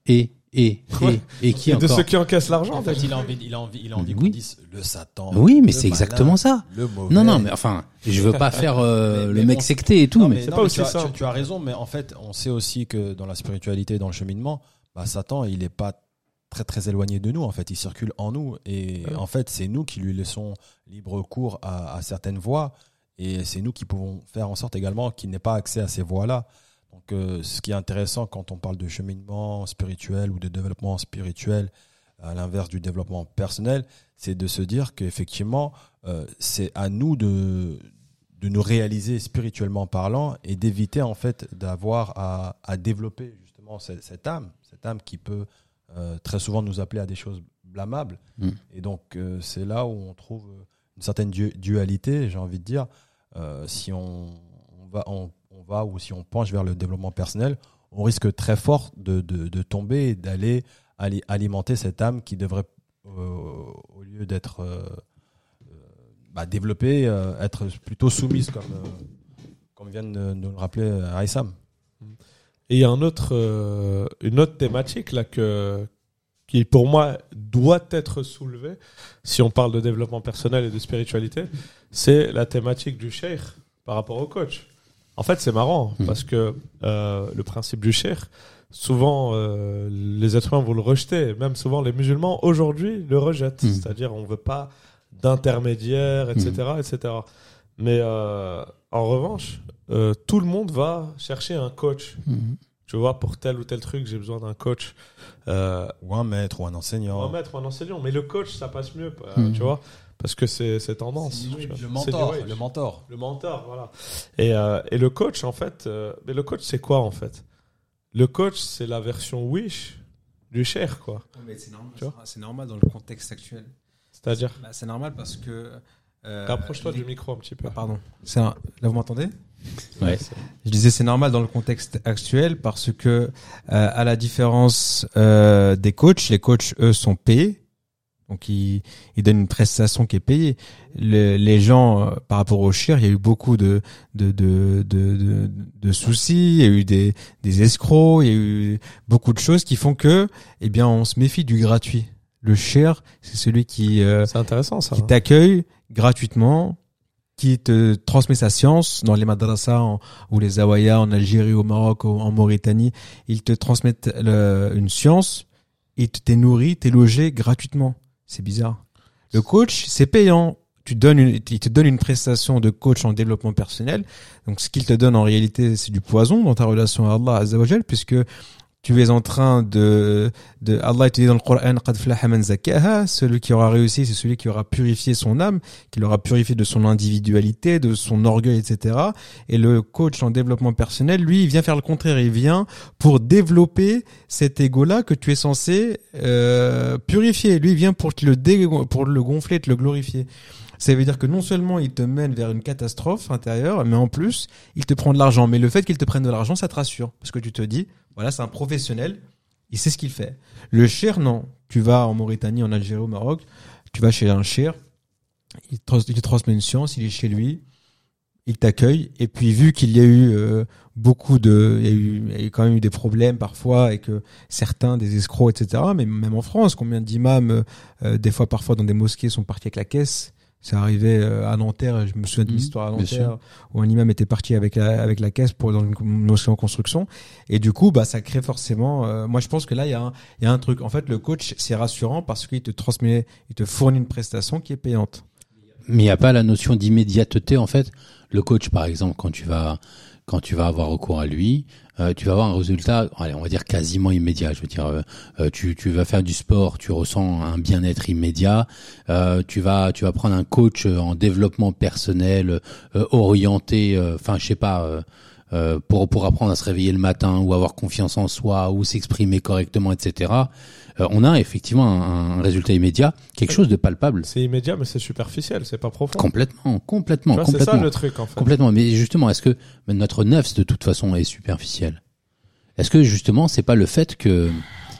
et <laughs> et, Ouais. et qui Et de encore ceux qui encaissent l'argent. En fait, il a envie, il a envie, il a envie Oui. qu'on dise le Satan. Oui, mais c'est exactement ça. Le mauvais. Non, non, mais enfin, je veux pas faire euh, <laughs> Mais- le mais mec bon, secté et tout, Non, mais, mais c'est pas mais aussi tu as. Tu, tu as raison, mais en fait, on sait aussi que dans la spiritualité, dans le cheminement, bah, Satan, il n'est pas très très éloigné de nous. En fait, il circule en nous, et Ouais. en fait, c'est nous qui lui laissons libre cours à, à certaines voies, et c'est nous qui pouvons faire en sorte également qu'il n'ait pas accès à ces voies-là. Donc, euh, ce qui est intéressant quand on parle de cheminement spirituel ou de développement spirituel, à l'inverse du développement personnel, c'est de se dire qu'effectivement, euh, c'est à nous de, de nous réaliser spirituellement parlant et d'éviter en fait d'avoir à, à développer justement cette, cette âme, cette âme qui peut euh, très souvent nous appeler à des choses blâmables. Mm. Et donc euh, c'est là où on trouve une certaine du- dualité, j'ai envie de dire. Euh, si on, on va, on, on va ou si on penche vers le développement personnel, on risque très fort de, de, de tomber et d'aller ali- alimenter cette âme qui devrait, euh, au lieu d'être euh, euh, bah, développer, euh, être plutôt soumise, comme, euh, comme vient de nous le rappeler euh, Aïssam. Et il y a un autre, euh, une autre thématique là que, qui pour moi doit être soulevée si on parle de développement personnel et de spiritualité, c'est la thématique du cheikh par rapport au coach. En fait, c'est marrant Mhm. parce que euh, le principe du cheikh, souvent euh, les êtres humains vont le rejeter, même souvent les musulmans aujourd'hui le rejettent. Mhm. C'est-à-dire on veut pas d'intermédiaire, etc., etc. Mais euh, en revanche, euh, tout le monde va chercher un coach Mhm. tu vois, pour tel ou tel truc, j'ai besoin d'un coach. Euh, Ou un maître, ou un un enseignant. maître ou un enseignant. Mais le coach, ça passe mieux, euh, Mhm. tu vois, parce que c'est c'est tendance. le mentor, le mentor. Le mentor, voilà. Et, euh, et le coach, en fait, euh, mais le coach, c'est quoi, en fait? Le coach, c'est la version Wish du cher, quoi. Mais c'est normal, Tu vois? c'est normal dans le contexte actuel. C'est-à-dire, Bah, c'est normal parce que. Euh, rapproche-toi les- du micro un petit peu. Ah, pardon. C'est un- Là, vous m'entendez Ouais. Je disais c'est normal dans le contexte actuel parce que euh, à la différence euh, des coachs, les coachs eux sont payés, donc ils, ils donnent une prestation qui est payée. Le- les gens euh, par rapport au shir, il y a eu beaucoup de de de de, de, de soucis, il y a eu des des escrocs, il y a eu beaucoup de choses qui font que eh bien on se méfie du gratuit. Le shir, c'est celui qui euh, intéressant, ça. qui hein. t'accueille gratuitement, qui te transmet sa science dans les madrasas en- ou les awaya en Algérie, au Maroc, en Mauritanie. Ils te transmettent le- une science, ils te- t'es nourri, t'es logé gratuitement. C'est bizarre. Le coach, c'est payant. Tu donnes une, il te donne une prestation de coach en développement personnel. Donc, ce qu'il te donne en réalité, c'est du poison dans ta relation à Allah Azzawajal, puisque tu es en train de, de Allah te dit dans le Coran, qad zakkaha, celui qui aura réussi, c'est celui qui aura purifié son âme, qui l'aura purifié de son individualité, de son orgueil, etc. Et le coach en développement personnel, lui, il vient faire le contraire, il vient pour développer cet ego-là que tu es censé euh, purifier. Lui, il vient pour te le dé- pour le gonfler, te le glorifier. Ça veut dire que non seulement il te mène vers une catastrophe intérieure, mais en plus, il te prend de l'argent. Mais le fait qu'il te prenne de l'argent, ça te rassure. Parce que tu te dis, voilà, c'est un professionnel, il sait ce qu'il fait. Le cher, non. Tu vas en Mauritanie, en Algérie, au Maroc, tu vas chez un cher, il te, transmet une science, il est chez lui, il t'accueille, et puis vu qu'il y a eu euh, beaucoup de, il y, a eu, quand même eu des problèmes parfois, et que certains, des escrocs, etc., mais même en France, combien d'imams, euh, des fois parfois dans des mosquées, sont partis avec la caisse c'est arrivé euh, à Nanterre, je me souviens d'une Mhm, histoire à bien sûr. Nanterre où un imam était parti avec la, avec la caisse pour dans une mosquée en construction et du coup bah ça crée forcément euh, moi je pense que là il y a un il y a un truc en fait le coach c'est rassurant parce qu'il te transmet il te fournit une prestation qui est payante. Mais il n'y a pas la notion d'immédiateté en fait. Le coach, par exemple, quand tu vas quand tu vas avoir recours à lui, euh, tu vas avoir un résultat, allez, on va dire quasiment immédiat. Je veux dire, euh, euh, tu, tu vas faire du sport, tu ressens un bien-être immédiat. Euh, tu vas tu vas prendre un coach en développement personnel euh, orienté, euh, enfin je sais pas. euh, euh, pour pour apprendre à se réveiller le matin ou avoir confiance en soi ou s'exprimer correctement, etc. Euh, on a effectivement un, un résultat immédiat, quelque chose de palpable. C'est immédiat, mais c'est superficiel, c'est pas profond. Complètement, complètement, vois, c'est complètement. ça le truc, en fait. Complètement. Mais justement, est-ce que notre nefs de toute façon est superficielle? Est-ce que justement c'est pas le fait que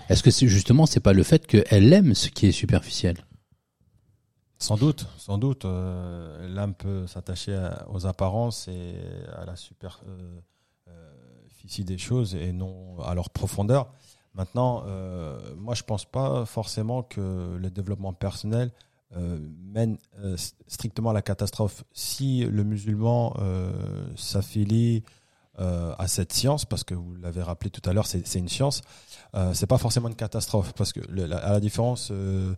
est-ce que c'est justement c'est pas le fait qu'elle aime ce qui est superficiel? Sans doute, sans doute. euh, L'âme peut s'attacher aux apparences et à la superficie des choses et non à leur profondeur. Maintenant, euh, moi, je pense pas forcément que le développement personnel euh, mène euh, strictement à la catastrophe. Si le musulman s'affilie à cette science, parce que vous l'avez rappelé tout à l'heure, c'est une science, c'est pas forcément une catastrophe, parce que la- à la différence de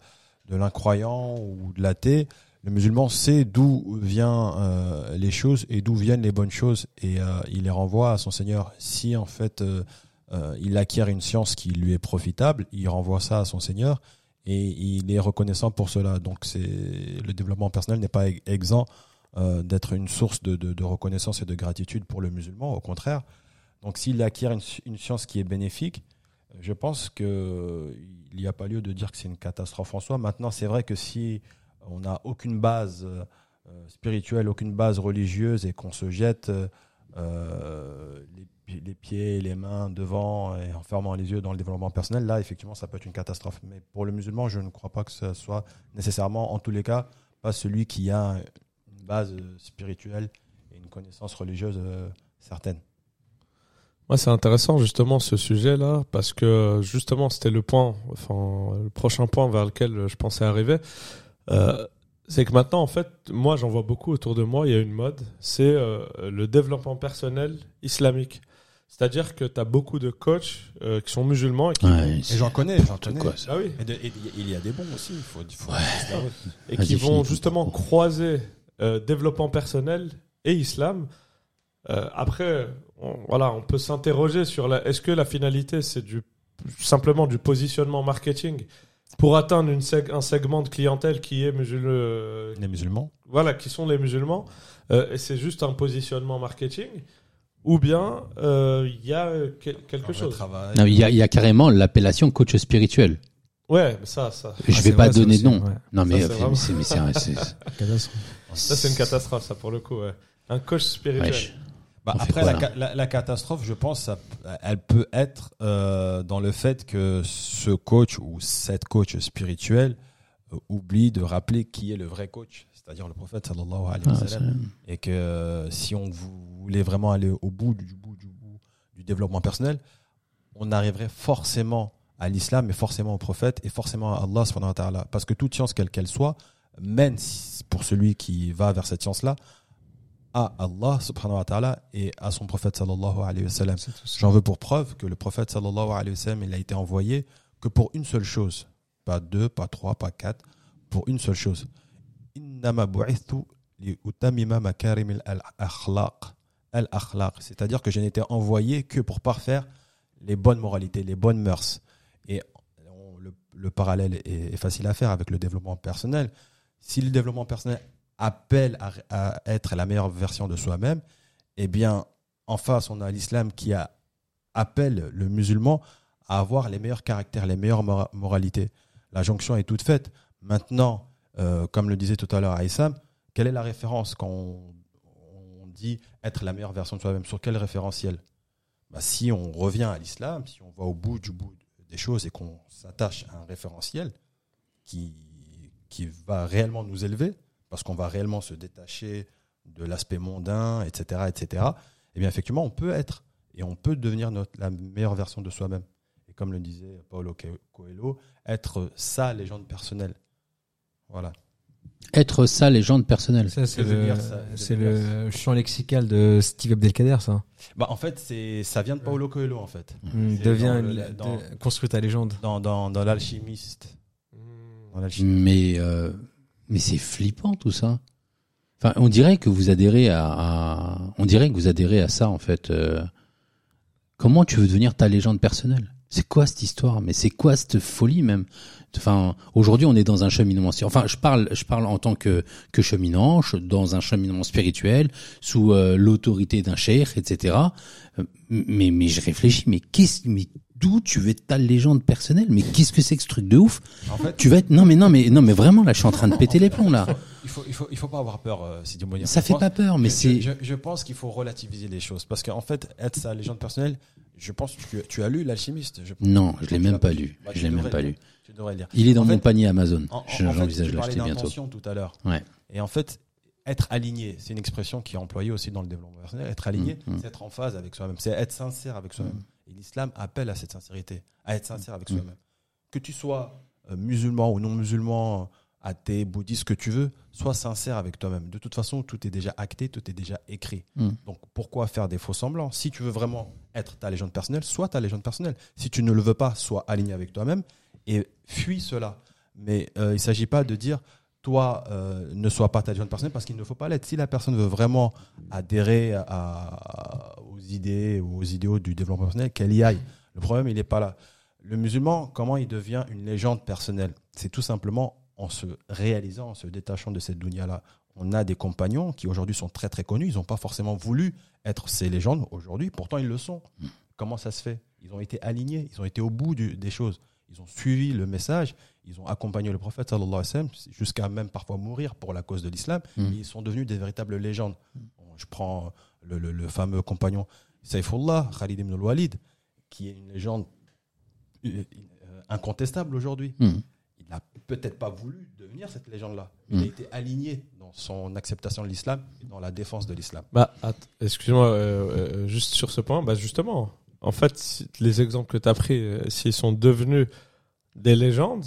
l'incroyant ou de l'athée, le musulman sait d'où viennent les choses et d'où viennent les bonnes choses et il les renvoie à son Seigneur. Si en fait euh, il acquiert une science qui lui est profitable, il renvoie ça à son Seigneur et il est reconnaissant pour cela. Donc le développement personnel n'est pas ex- exempt euh, d'être une source de, reconnaissance et de gratitude pour le musulman. Au contraire. Donc s'il acquiert une, science qui est bénéfique, je pense que il n'y a pas lieu de dire que c'est une catastrophe en soi. Maintenant, c'est vrai que si on n'a aucune base euh, spirituelle, aucune base religieuse et qu'on se jette les, les pieds les mains devant et en fermant les yeux dans le développement personnel, là, effectivement, ça peut être une catastrophe. Mais pour le musulman, je ne crois pas que ce soit nécessairement, en tous les cas, pas celui qui a base euh, spirituelle et une connaissance religieuse euh, certaine. Ouais, c'est intéressant justement ce sujet-là parce que justement c'était le point, enfin le prochain point vers lequel je pensais arriver. Euh, c'est que maintenant en fait, moi j'en vois beaucoup autour de moi. Il y a une mode, c'est le développement personnel islamique. C'est-à-dire que tu as beaucoup de coachs euh, qui sont musulmans et qui, Ouais, Et c'est j'en connais, j'en connais. quoi, ah oui, Et, de- et il y a des bons aussi, il faut, il faut Ouais. et qui vont justement croiser euh, développement personnel et islam. Euh, après, on, voilà, on peut s'interroger sur la. Est-ce que la finalité c'est du simplement du positionnement marketing pour atteindre une seg- un segment de clientèle qui est musulman, Les musulmans. voilà, qui sont les musulmans, euh, et c'est juste un positionnement marketing, ou bien euh, il y a euh, quel- quelque chose. il y, a, il y a carrément l'appellation coach spirituel. Ouais, mais ça, ça, Je Ah, vais pas vrai, donner de nom. ouais. Non, mais, Ça, c'est mais vraiment- c'est mais c'est un- c'est- <laughs> Catastrophe. ça c'est une catastrophe, ça pour le coup. Ouais. Un coach spirituel. Bah, après, quoi, la, catastrophe, je pense, ça- elle peut être euh, dans le fait que ce coach ou cette coach spirituelle euh, oublie de rappeler qui est le vrai coach, c'est-à-dire le prophète sallallahu alayhi wa Ah. Et que euh, si on vou- voulait vraiment aller au bout du bout du bout du développement personnel, on arriverait forcément à l'islam et forcément au prophète et forcément à Allah subhanahu wa ta'ala. Parce que toute science, quelle qu'elle soit, mène, pour celui qui va vers cette science-là, à Allah subhanahu wa ta'ala et à son prophète sallallahu alayhi wa sallam. J'en veux pour preuve que le prophète sallallahu alayhi wa sallam, il a été envoyé que pour une seule chose. Pas deux, pas trois, pas quatre. Pour une seule chose. Innama bu'ithtu li utamima makarim al-akhlaq. Al-akhlaq. C'est-à-dire que je n'étais envoyé que pour parfaire les bonnes moralités, les bonnes mœurs. Et le, le parallèle est, facile à faire avec le développement personnel. Si le développement personnel appelle à, être la meilleure version de soi-même, eh bien, en face, on a l'islam qui appelle le musulman à avoir les meilleurs caractères, les meilleures mora- moralités. La jonction est toute faite. Maintenant, euh, comme le disait tout à l'heure Aïssam, quelle est la référence quand on dit être la meilleure version de soi-même Sur quel référentiel? Bah, Si on revient à l'islam, si on va au bout du bout des choses et qu'on s'attache à un référentiel qui, qui va réellement nous élever, parce qu'on va réellement se détacher de l'aspect mondain, etc., etc., eh bien, effectivement, on peut être et on peut devenir notre, la meilleure version de soi-même. Et comme le disait Paulo Co- Coelho, être sa légende personnelle. Voilà. Être sa légende personnelle. Ça, c'est le, ça, c'est le champ lexical de Steve Abdelkader, ça. Bah, en fait, c'est, ça vient de Paulo Coelho, en fait. Mm, devient dans le- une- dans- de- construit ta légende. Dans, dans, dans l'alchimiste. Dans l'alchimiste. Mais, euh, mais c'est flippant tout ça. Enfin, on dirait que vous adhérez à, à- on dirait que vous adhérez à ça en fait. Euh, comment tu veux devenir ta légende personnelle? C'est quoi cette histoire Mais c'est quoi cette folie même? Enfin, aujourd'hui, on est dans un cheminement. Enfin, je parle, je parle en tant que que cheminant, je- dans un cheminement spirituel, sous euh, l'autorité d'un cheikh, etc. Euh, Mais mais je réfléchis. Mais qu'est-ce Mais d'où tu veux être ta légende personnelle? Mais qu'est-ce que c'est que ce truc de ouf? En fait, tu vas être non mais non mais non mais vraiment là je suis en train de péter les plombs là. il faut, il faut, il faut pas avoir peur, euh, Mounir. Ça fait pense- pas peur mais c'est Je, je pense qu'il faut relativiser les choses. Parce qu'en fait, être sa légende personnelle, je pense que tu, as lu L'Alchimiste. Je pense. non je l'ai même pas lu. Bah, Je l'ai même pas lu. lire. Tu devrais le lire. Il est dans En mon fait- panier Amazon. En- en- en J'envisage de l'acheter bientôt. d'intention tout à l'heure. Ouais. Et en fait, être aligné, c'est une expression qui est employée aussi dans le développement personnel. Être aligné, Mm, mm. c'est être en phase avec soi-même. C'est être sincère avec soi-même. Et l'islam appelle à cette sincérité, à être sincère avec Mm. soi-même. Que tu sois euh, musulman ou non musulman, athée, bouddhiste, ce que tu veux, sois sincère avec toi-même. De toute façon, tout est déjà acté, tout est déjà écrit. Mm. Donc pourquoi faire des faux semblants? Si tu veux vraiment être ta légende personnelle, sois ta légende personnelle. Si tu ne le veux pas, sois aligné avec toi-même et fuis cela. Mais euh, il ne s'agit pas de dire toi euh, ne sois pas ta légende personnelle parce qu'il ne faut pas l'être. Si la personne veut vraiment adhérer à, à- aux idées ou aux idéaux du développement personnel, qu'elle y aille. Le problème, il n'est pas là. Le musulman, comment il devient une légende personnelle? C'est tout simplement en se réalisant, en se détachant de cette dunya-là. On a des compagnons qui aujourd'hui sont très très connus. Ils n'ont pas forcément voulu être ces légendes aujourd'hui. Pourtant, ils le sont. Comment ça se fait? Ils ont été alignés. Ils ont été au bout du- des choses. Ils ont suivi le message. Ils ont accompagné le prophète sallallahu alayhi wa sallam jusqu'à même parfois mourir pour la cause de l'islam. Mm. Ils sont devenus des véritables légendes. Je prends le, le- le fameux compagnon Saifullah, Khalid ibn al-Walid, qui est une légende euh, euh, incontestable aujourd'hui. Mm. Il n'a peut-être pas voulu devenir cette légende-là. Il Mm. a été aligné dans son acceptation de l'islam, et dans la défense de l'islam. Bah, excuse-moi, euh, euh, juste sur ce point, bah justement, en fait, si- les exemples que tu as pris, euh, s'ils sont devenus des légendes,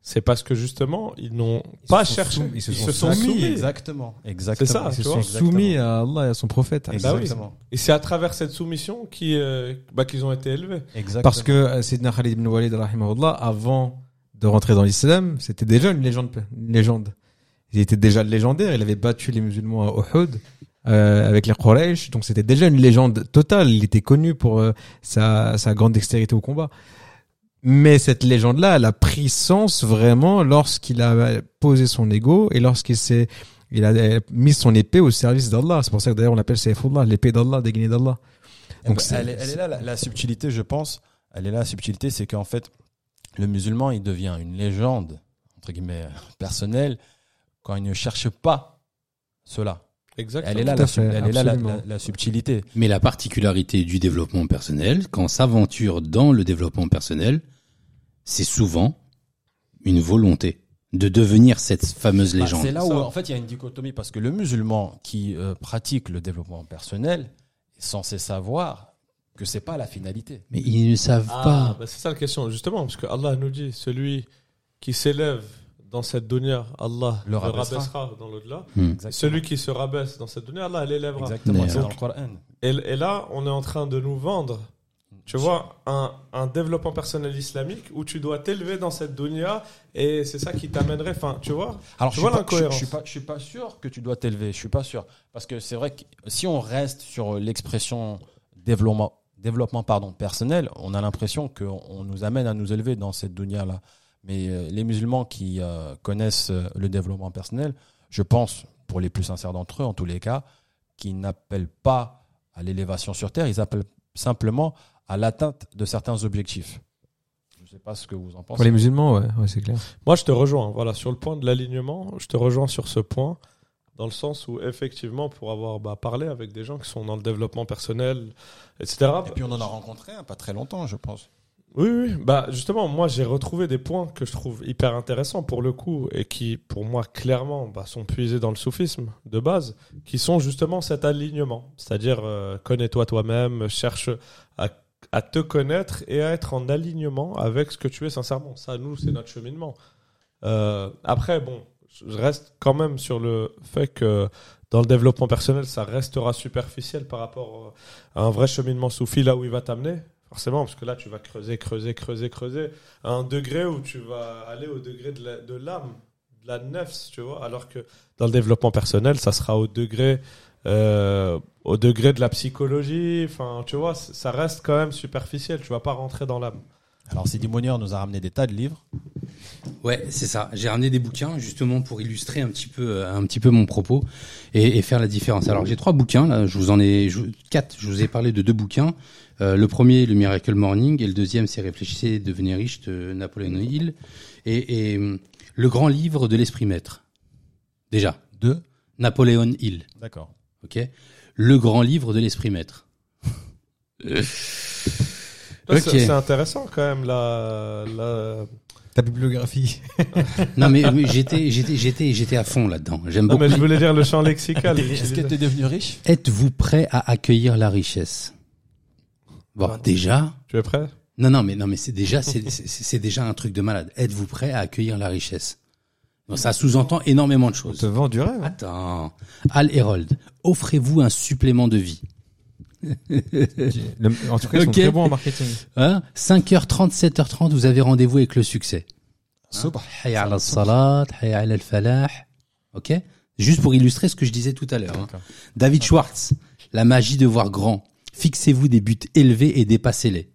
c'est parce que justement, ils n'ont Ils pas se sont cherché, ils se sont soumis. soumis. Exactement, exactement. ça, Ils se sont soumis à Allah et à son prophète. Bah oui. Exactement. Et c'est à travers cette soumission euh, bah, qu'ils ont été élevés. Exactement. Parce que euh, Sayyidina Khalid ibn Walid, avant de rentrer dans l'islam, c'était déjà une légende. Une légende. Il était déjà légendaire. Il avait battu les musulmans à Uhud euh, avec les Quraysh. Donc c'était déjà une légende totale. Il était connu pour euh, sa, sa grande dextérité au combat. Mais cette légende-là, elle a pris sens vraiment lorsqu'il a posé son ego et lorsqu'il s'est il a mis son épée au service d'Allah. C'est pour ça que d'ailleurs on l'appelle Saifullah, l'épée d'Allah, dégainée d'Allah. Donc c'est- elle, est, elle est là la, la subtilité, je pense. Elle est là la subtilité, c'est qu'en fait, le musulman, il devient une légende entre guillemets <laughs> personnelle quand il ne cherche pas cela. Exactement. Elle est là, la, à sub- fait, elle est là la, absolument. la- la subtilité. Mais la particularité du développement personnel, quand on s'aventure dans le développement personnel, c'est souvent une volonté de devenir cette fameuse Bah, légende. c'est là où en fait il y a une dichotomie parce que le musulman qui euh, pratique le développement personnel est censé savoir que c'est pas la finalité. Mais ils ne savent Ah, pas. bah, c'est ça la question, justement, parce que Allah nous dit, celui qui s'élève dans cette dunya, Allah Le le rabaissera. rabaissera dans l'au-delà. Hmm. Celui qui se rabaisse dans cette dunya, Allah l'élèvera. Exactement, c'est dans le Coran. Et, et là, on est en train de nous vendre, tu vois, un, un développement personnel islamique où tu dois t'élever dans cette dunya et c'est ça qui t'amènerait, enfin, tu vois. Alors, Tu je vois je, l'incohérence. je suis pas, je suis pas sûr que tu dois t'élever. Je suis pas sûr. Parce que c'est vrai que si on reste sur l'expression développement, développement pardon, personnel, on a l'impression qu'on on nous amène à nous élever dans cette dunya-là. Mais euh, les musulmans qui euh, connaissent euh, le développement personnel, je pense, pour les plus sincères d'entre eux, en tous les cas, qui n'appellent pas à l'élévation sur Terre, ils appellent simplement à l'atteinte de certains objectifs. Je ne sais pas ce que vous en pensez. Pour les musulmans, ouais, ouais c'est clair. Moi, je te rejoins, voilà, sur le point de l'alignement, je te rejoins sur ce point, dans le sens où, effectivement, pour avoir bah, parlé avec des gens qui sont dans le développement personnel, etc. Et puis on en a rencontré un pas très longtemps, je pense. Oui, oui. Bah, justement, moi, j'ai retrouvé des points que je trouve hyper intéressants pour le coup et qui, pour moi, clairement, bah, sont puisés dans le soufisme de base, qui sont justement cet alignement. C'est-à-dire, euh, connais-toi toi-même, cherche à, à te connaître et à être en alignement avec ce que tu es sincèrement. Ça, nous, c'est notre cheminement. Euh, après, bon, je reste quand même sur le fait que dans le développement personnel, ça restera superficiel par rapport euh, à un vrai cheminement soufi là où il va t'amener. Forcément, parce que là, tu vas creuser, creuser, creuser, creuser, à un degré où tu vas aller au degré de l'âme, de la nefs, tu vois, alors que dans le développement personnel, ça sera au degré, euh, au degré de la psychologie, enfin, tu vois, ça reste quand même superficiel, tu vas pas rentrer dans l'âme. Alors Sidi Mounir nous a ramené des tas de livres. Ouais, c'est ça. J'ai ramené des bouquins justement pour illustrer un petit peu, euh, un petit peu mon propos et, et faire la différence. Alors j'ai trois bouquins là. Je vous en ai je- quatre. Je vous ai parlé de deux bouquins. Euh, le premier, le Miracle Morning, et le deuxième, c'est Réfléchissez, devenez riche de Napoléon Hill. Et, et hum, le grand livre de l'esprit maître. Déjà, Deux. Napoléon Hill. D'accord. Ok. Le grand livre de l'esprit maître. <laughs> C'est- intéressant quand même, la, la... Ta bibliographie. <laughs> Non mais, mais j'étais, j'étais, j'étais, j'étais à fond là-dedans. J'aime Non, beaucoup. mais je voulais dire le champ lexical. <laughs> Est-ce que tu es devenu riche? Êtes-vous prêt à accueillir la richesse? Bon, déjà. Tu es prêt? Non, non, mais non, mais c'est déjà, c'est, déjà un truc de malade. Êtes-vous prêt à accueillir la richesse? Bon, ça sous-entend énormément de On choses. te vend du rêve. hein. Attends, Al Herold, offrez-vous un supplément de vie? En tout cas, ils sont très bons en marketing. Hein? 5h30, 7h30, vous avez rendez-vous avec le succès. Hayya ala salat, hayya ala al-falah. Ok? Juste pour illustrer ce que je disais tout à l'heure. hein. David Schwartz, la magie de voir grand. Fixez-vous des buts élevés et dépassez-les.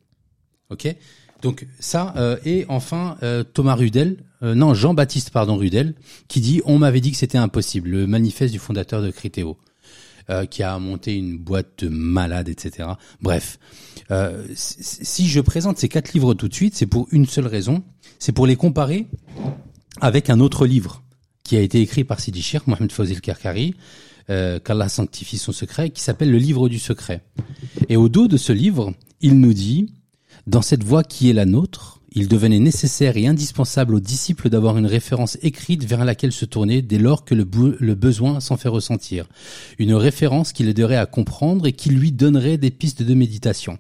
Ok? Donc ça euh, et enfin euh, Thomas Rudel, euh, non Jean-Baptiste pardon Rudel, qui dit on m'avait dit que c'était impossible. Le manifeste du fondateur de Critéo, euh, qui a monté une boîte de malades, etc. Bref, euh, si je présente ces quatre livres tout de suite, c'est pour une seule raison, c'est pour les comparer avec un autre livre qui a été écrit par Sidi Shir, Mohamed Fawzi Karkari, euh, qu'Allah sanctifie son secret, qui s'appelle le livre du secret. Et au dos de ce livre, il nous dit, dans cette voie qui est la nôtre, il devenait nécessaire et indispensable aux disciples d'avoir une référence écrite vers laquelle se tourner dès lors que le, besoin s'en fait ressentir. Une référence qui l'aiderait à comprendre et qui lui donnerait des pistes de méditation.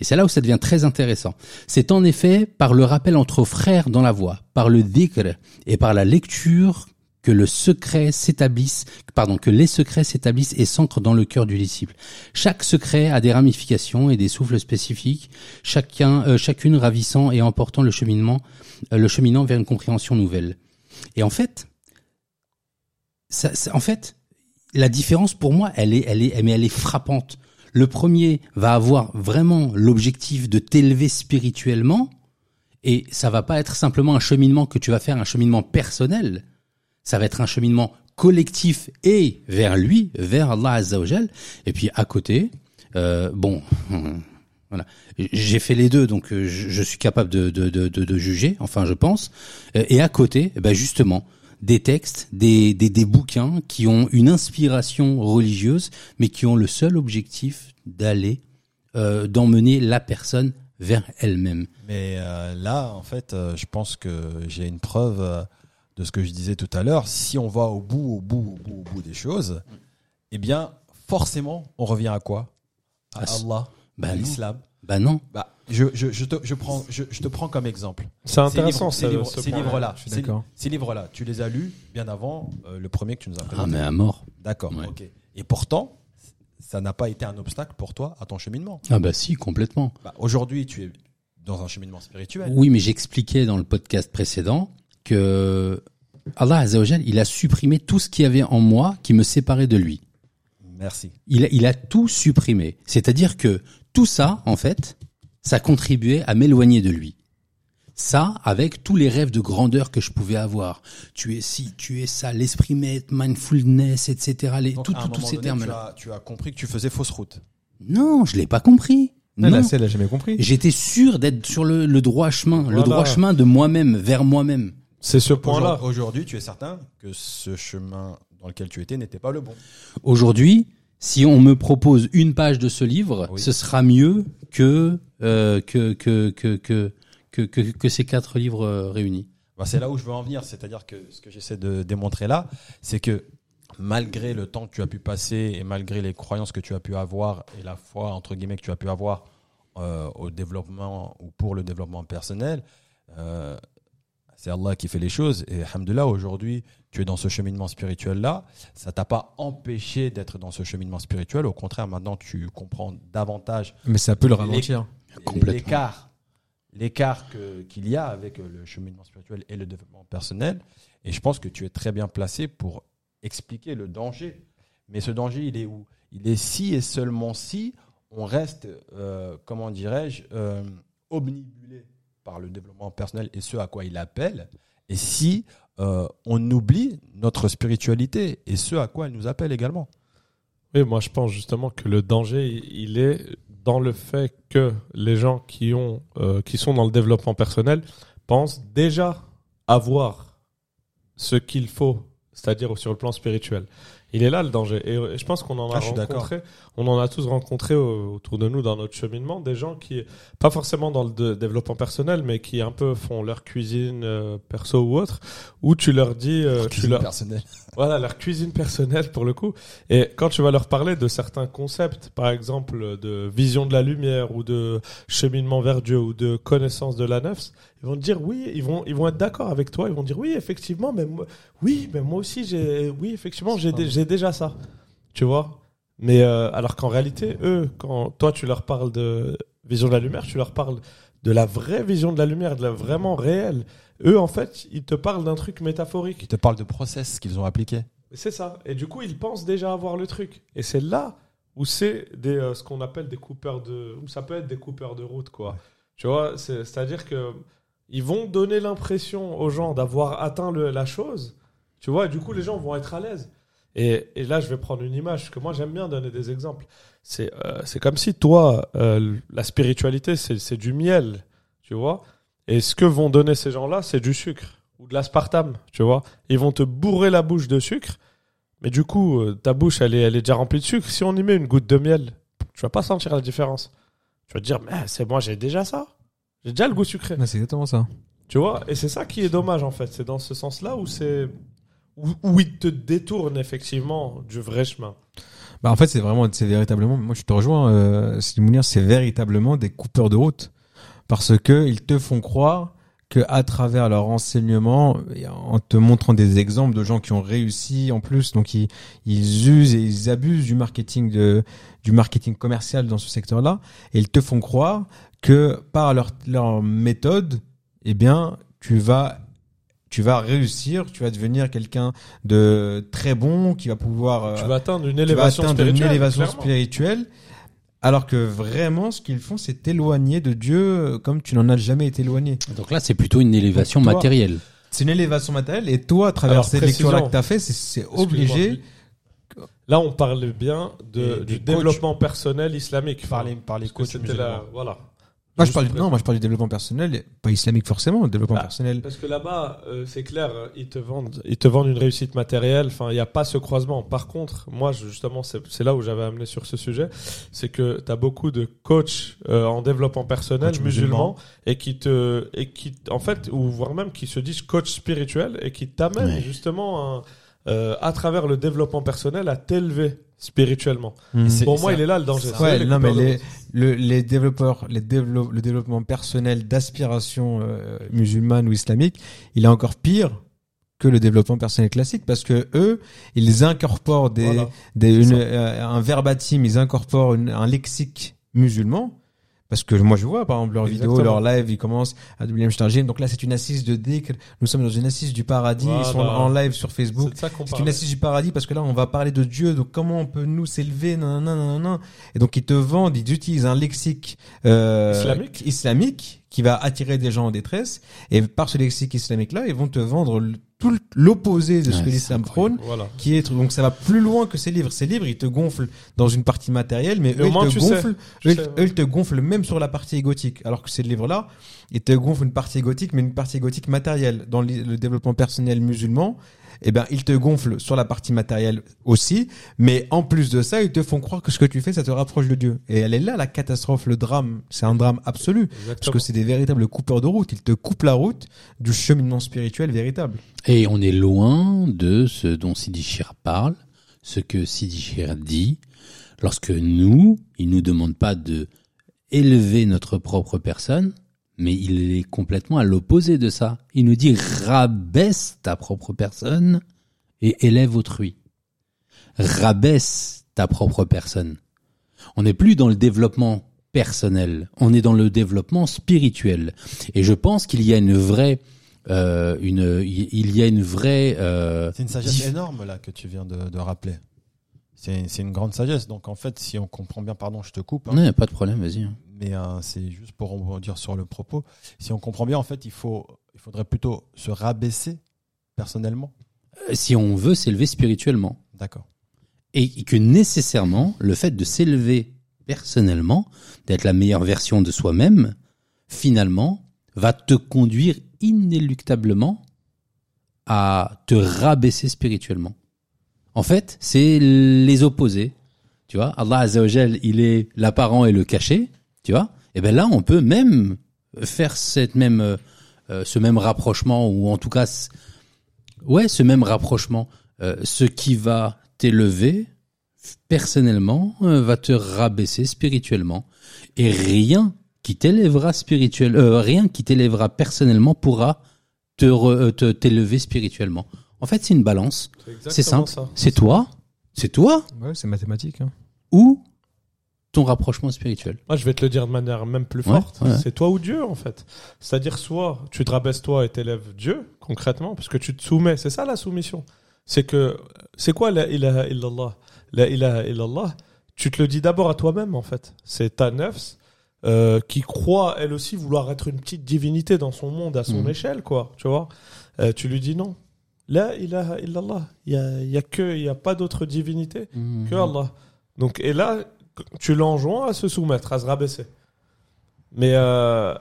Et c'est là où ça devient très intéressant. C'est en effet par le rappel entre frères dans la voie, par le dhikr et par la lecture que le secret s'établisse, pardon, que les secrets s'établissent et s'ancrent dans le cœur du disciple. Chaque secret a des ramifications et des souffles spécifiques, chacun, euh, chacune ravissant et emportant le cheminement, euh, le cheminant vers une compréhension nouvelle. Et en fait, en fait, la différence pour moi, elle est, elle est, mais elle est frappante. Le premier va avoir vraiment l'objectif de t'élever spirituellement, et ça va pas être simplement un cheminement que tu vas faire, un cheminement personnel. Ça va être un cheminement collectif et vers lui, vers Allah Azzawajal. Et puis à côté, euh, bon, <laughs> voilà, j'ai fait les deux, donc euh, je, suis capable de, de, de, de, juger. Enfin, je pense. Euh, Et à côté, eh ben justement, des textes, des, des, des bouquins qui ont une inspiration religieuse, mais qui ont le seul objectif d'aller, euh, d'emmener la personne vers elle-même. Mais euh, là, en fait, euh, je pense que j'ai une preuve de ce que je disais tout à l'heure. Si on va au bout, au bout, au bout, au bout des choses, eh bien, forcément, on revient à quoi? À ce- Allah, Bah à l'islam. Bah non. Bah, je, je, je, te, je, prends, je, je te prends comme exemple. C'est intéressant, ces livres, ce livres-là. Ces, d'accord. ces livres-là, tu les as lus bien avant euh, le premier que tu nous as Ah présenté. mais à mort. D'accord, Ouais. ok. Et pourtant, ça n'a pas été un obstacle pour toi à ton cheminement. Ah bah si, complètement. Bah, Aujourd'hui, tu es dans un cheminement spirituel. Oui, mais j'expliquais dans le podcast précédent que Allah Azzawajal, il a supprimé tout ce qu'il y avait en moi qui me séparait de lui. Merci. Il a, il a tout supprimé. C'est-à-dire que tout ça, en fait, ça contribuait à m'éloigner de lui. Ça, avec tous les rêves de grandeur que je pouvais avoir. Tu es ci, tu es ça, l'esprit maître, mindfulness, etc. Les, Donc, tout, à un tout- tous ces termes-là. Tu as, tu as compris que tu faisais fausse route. Non, je l'ai pas compris. Non, Non. la elle a jamais compris. J'étais sûr d'être sur le, le droit chemin, le droit chemin de moi-même, vers moi-même. C'est ce point-là. Aujourd'hui- Aujourd'hui, tu es certain que ce chemin dans lequel tu étais n'était pas le bon. Aujourd'hui, si on me propose une page de ce livre, Oui. ce sera mieux que, euh, que, que, que, que, que, que, que ces quatre livres euh, réunis. Bah, c'est là où je veux en venir. C'est-à-dire que ce que j'essaie de démontrer là, c'est que malgré le temps que tu as pu passer et malgré les croyances que tu as pu avoir et la foi, entre guillemets, que tu as pu avoir euh, au développement ou pour le développement personnel, euh, c'est Allah qui fait les choses. Et alhamdoulilah, aujourd'hui, tu es dans ce cheminement spirituel-là. Ça t'a pas empêché d'être dans ce cheminement spirituel. Au contraire, maintenant, tu comprends davantage Mais ça peut le ralentir. Complètement. l'écart l'écart que- qu'il y a avec le cheminement spirituel et le développement personnel et je pense que tu es très bien placé pour expliquer le danger mais ce danger il est où? Il est si et seulement si on reste euh, comment dirais-je euh, omnibulé par le développement personnel et ce à quoi il appelle et si euh, on oublie notre spiritualité et ce à quoi elle nous appelle également Oui, moi je pense justement que le danger, il est dans le fait que les gens qui euh, qui sont dans le développement personnel pensent déjà avoir ce qu'il faut, c'est-à-dire sur le plan spirituel. Il est là le danger. Et je pense qu'on en a Ah, rencontré, on en a tous rencontré au- autour de nous dans notre cheminement, des gens qui, pas forcément dans le développement personnel, mais qui un peu font leur cuisine euh, perso ou autre, où tu leur dis, euh, tu leur, personnelle voilà, leur cuisine personnelle pour le coup. Et quand tu vas leur parler de certains concepts, par exemple de vision de la lumière ou de cheminement vers Dieu ou de connaissance de la nefs, ils vont te dire oui, ils vont ils vont être d'accord avec toi, ils vont dire oui, effectivement, mais moi, oui, mais moi aussi j'ai oui, effectivement, j'ai j'ai déjà ça. Tu vois? Mais euh, alors qu'en réalité, eux quand toi tu leur parles de vision de la lumière, tu leur parles de la vraie vision de la lumière, de la vraiment réelle. Eux en fait, ils te parlent d'un truc métaphorique. qui te parle de process qu'ils ont appliqué C'est ça. Et du coup, ils pensent déjà avoir le truc. Et c'est là où c'est des, euh, ce qu'on appelle des coupeurs de, ça peut être des coupeurs de route, quoi. Tu vois, c'est- c'est-à-dire que ils vont donner l'impression aux gens d'avoir atteint le- la chose. Tu vois, et du coup, les gens vont être à l'aise. Et, et là, je vais prendre une image que moi j'aime bien donner des exemples. C'est euh, comme si toi, euh, la spiritualité, c'est du miel, tu vois? Et ce que vont donner ces gens-là, c'est du sucre ou de l'aspartame, tu vois. Ils vont te bourrer la bouche de sucre, mais du coup, euh, ta bouche, elle est, elle est déjà remplie de sucre. Si on y met une goutte de miel, tu vas pas sentir la différence. Tu vas te dire, mais c'est moi, j'ai déjà ça. J'ai déjà le goût sucré. Ouais, c'est exactement ça. Tu vois Et c'est ça qui est dommage, en fait. C'est dans ce sens-là où c'est. Où, où il te détourne, effectivement, du vrai chemin. Bah en fait c'est vraiment c'est véritablement moi je te rejoins euh, c'est véritablement des coupeurs de route parce que ils te font croire que à travers leur enseignement en te montrant des exemples de gens qui ont réussi en plus donc ils, ils usent et ils abusent du marketing de du marketing commercial dans ce secteur-là et ils te font croire que par leur leur méthode eh bien tu vas tu vas réussir, tu vas devenir quelqu'un de très bon, qui va pouvoir euh, Tu vas atteindre une tu vas élévation une spirituelle, alors que vraiment, ce qu'ils font, c'est t'éloigner de Dieu euh, comme tu n'en as jamais été éloigné. Donc là, c'est plutôt une élévation toi- matérielle. C'est une élévation matérielle, et toi, à travers Alors, cette précision. lecture-là que t'as fait, c'est- obligé. Là, on parle bien de, du développement personnel islamique. Par les, par les coachs c'était la, musulmans. voilà. Moi, je parle, non, moi, je parle du développement personnel, pas islamique forcément, le développement Bah, personnel. Parce que là-bas, euh, c'est clair, ils te vendent, ils te vendent une réussite matérielle. Enfin, il n'y a pas ce croisement. Par contre, moi, justement, c'est c'est là où j'avais amené sur ce sujet, c'est que tu as beaucoup de coachs euh, en développement personnel musulmans et qui te, et qui, en fait, ou voire même qui se disent coach spirituel et qui t'amènent Ouais. justement un- euh, à travers le développement personnel à t'élever spirituellement. C'est- Pour moi, ça- il est là le danger. Ouais, non, mais les. Le, les développeurs, les dévelop- le développement personnel d'aspiration euh, musulmane ou islamique, il est encore pire que le développement personnel classique parce que eux, ils incorporent des, Voilà. des, C'est une, ça. euh, un verbatim, ils incorporent une- un lexique musulman. Parce que moi je vois par exemple leurs vidéos, leurs lives, ils commencent à Stargim. Donc là c'est une assise de dhikr. Nous sommes dans une assise du paradis. Ils sont en live sur Facebook. C'est une assise du paradis parce que là, on va parler de Dieu, donc comment on peut nous s'élever, nanana, nanana. Et donc, ils te vendent, ils utilisent un lexique euh, Islamique. islamique qui va attirer des gens en détresse. Et par ce lexique islamique-là, ils vont te vendre tout l'opposé de ce Ouais, que l'islam prône, Voilà. qui est donc ça va plus loin que ces livres. Ces livres, ils te gonflent dans une partie matérielle, mais eux, au ils moins, te gonflent eux, sais, eux, ils te gonflent même sur la partie égotique. Alors que ces livres-là, ils te gonflent une partie égotique, mais une partie égotique matérielle. Dans le développement personnel musulman, eh ben, ils te gonflent sur la partie matérielle aussi, mais en plus de ça, ils te font croire que ce que tu fais, ça te rapproche de Dieu. Et elle est là, la catastrophe, le drame. C'est un drame absolu. Parce Exactement. que c'est des véritables coupeurs de route. Ils te coupent la route du cheminement spirituel véritable. Et on est loin de ce dont Sidi Chir parle, ce que Sidi Chir dit, lorsque nous, il nous demande pas de élever notre propre personne, mais il est complètement à l'opposé de ça. Il nous dit rabaisse ta propre personne et élève autrui. Rabaisse ta propre personne. On n'est plus dans le développement personnel, on est dans le développement spirituel. Et je pense qu'il y a une vraie euh, une, il y a une vraie. Euh, C'est une sagesse énorme là que tu viens de, de rappeler. C'est c'est une grande sagesse. Donc en fait, si on comprend bien, pardon, je te coupe, hein, non, y a pas de problème, vas-y. Mais euh, c'est juste pour rebondir sur le propos. Si on comprend bien, en fait, il faut, il faudrait plutôt se rabaisser personnellement. Euh, Si on veut s'élever spirituellement, D'accord. et que nécessairement le fait de s'élever personnellement, d'être la meilleure version de soi-même, finalement, va te conduire inéluctablement à te rabaisser spirituellement. En fait, c'est les opposés. Tu vois, Allah Azzawajal, il est l'apparent et le caché. Tu vois, et ben là, on peut même faire cette même, euh, euh, ce même rapprochement ou en tout cas, ouais, ce même rapprochement. Euh, ce qui va t'élever personnellement euh, va te rabaisser spirituellement et rien qui t'élèvera spirituel euh, rien qui t'élèvera personnellement pourra te euh, t'élever spirituellement. En fait, c'est une balance. C'est simple. ça. C'est toi, c'est toi Ouais, c'est mathématique. Hein. ou ton rapprochement spirituel. Moi, je vais te le dire de manière même plus forte. ouais. C'est toi ou Dieu, en fait. C'est-à-dire, soit tu te rabaisses toi et t'élèves Dieu, concrètement, parce que tu te soumets. C'est ça la soumission. C'est que, c'est quoi la ilaha illallah? La ilaha illallah, tu te le dis d'abord à toi-même, en fait. C'est ta nefs euh, qui croit, elle aussi, vouloir être une petite divinité dans son monde, à son Mhm. échelle, quoi. Tu vois? Euh, Tu lui dis non. La ilaha illallah. Il y a, il y a que, il y a pas d'autre divinité que Allah. Donc, et là, tu l'enjoins à se soumettre, à se rabaisser. Mais euh,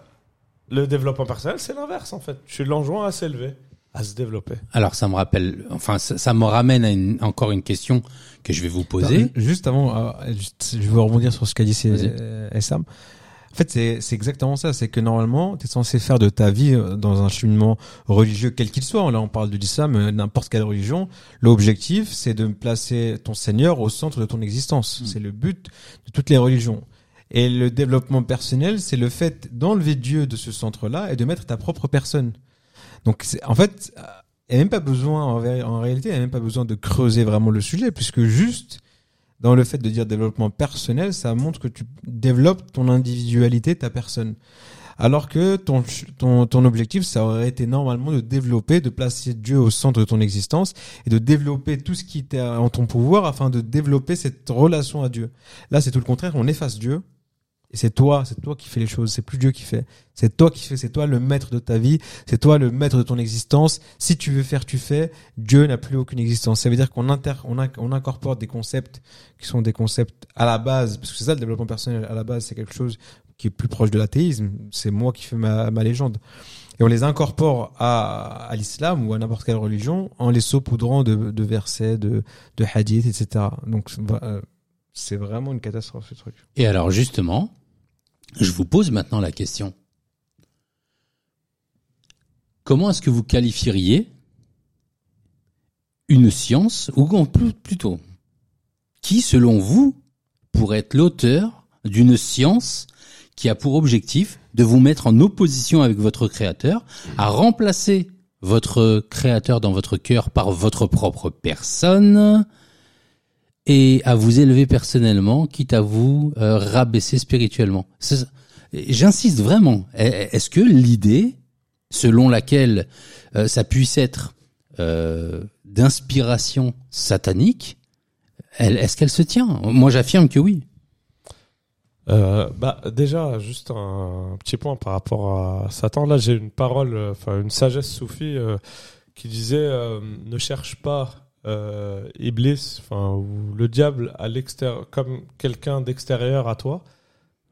le développement personnel, c'est l'inverse, en fait. Tu l'enjoins à s'élever, à se développer. Alors ça me rappelle, enfin ça, ça me ramène à une- encore une question que je vais vous poser. Juste avant, euh, juste, je veux rebondir sur ce qu'a dit euh, Essam. Fait, c'est c'est exactement ça. C'est que normalement, tu es censé faire de ta vie euh, dans un cheminement religieux quel qu'il soit. Là, on parle de l'islam, euh, n'importe quelle religion. L'objectif, c'est de placer ton Seigneur au centre de ton existence. Mm. C'est le but de toutes les religions. Et le développement personnel, c'est le fait d'enlever Dieu de ce centre-là et de mettre ta propre personne. Donc, en fait, euh, il n'y a même pas besoin, en, en réalité, il n'y a même pas besoin de creuser vraiment le sujet, puisque juste dans le fait de dire développement personnel, ça montre que tu développes ton individualité, ta personne. Alors que ton, ton, ton objectif, ça aurait été normalement de développer, de placer Dieu au centre de ton existence et de développer tout ce qui était en ton pouvoir afin de développer cette relation à Dieu. Là, c'est tout le contraire, on efface Dieu. Et c'est toi, c'est toi qui fais les choses, c'est plus Dieu qui fait. C'est toi qui fais, c'est toi le maître de ta vie, c'est toi le maître de ton existence. Si tu veux faire, tu fais. Dieu n'a plus aucune existence. Ça veut dire qu'on inter, on, on incorpore des concepts qui sont des concepts à la base, parce que c'est ça le développement personnel à la base, c'est quelque chose qui est plus proche de l'athéisme. C'est moi qui fais ma, ma légende. Et on les incorpore à, à l'islam ou à n'importe quelle religion en les saupoudrant de, de versets, de, de hadiths, etc. Donc euh, c'est vraiment une catastrophe ce truc. Et alors justement, je vous pose maintenant la question. Comment est-ce que vous qualifieriez une science, ou plutôt, qui selon vous pourrait être l'auteur d'une science qui a pour objectif de vous mettre en opposition avec votre créateur, à remplacer votre créateur dans votre cœur par votre propre personne, et à vous élever personnellement, quitte à vous euh, rabaisser spirituellement. J'insiste vraiment. Est- Est-ce que l'idée, selon laquelle euh, ça puisse être euh, d'inspiration satanique, est-ce qu'elle se tient? Moi, j'affirme que oui. Euh, bah déjà juste un petit point par rapport à Satan. Là j'ai une parole, euh, enfin une sagesse soufie euh, qui disait ne cherche pas euh, Iblis, enfin ou le diable à l'extérieur comme quelqu'un d'extérieur à toi,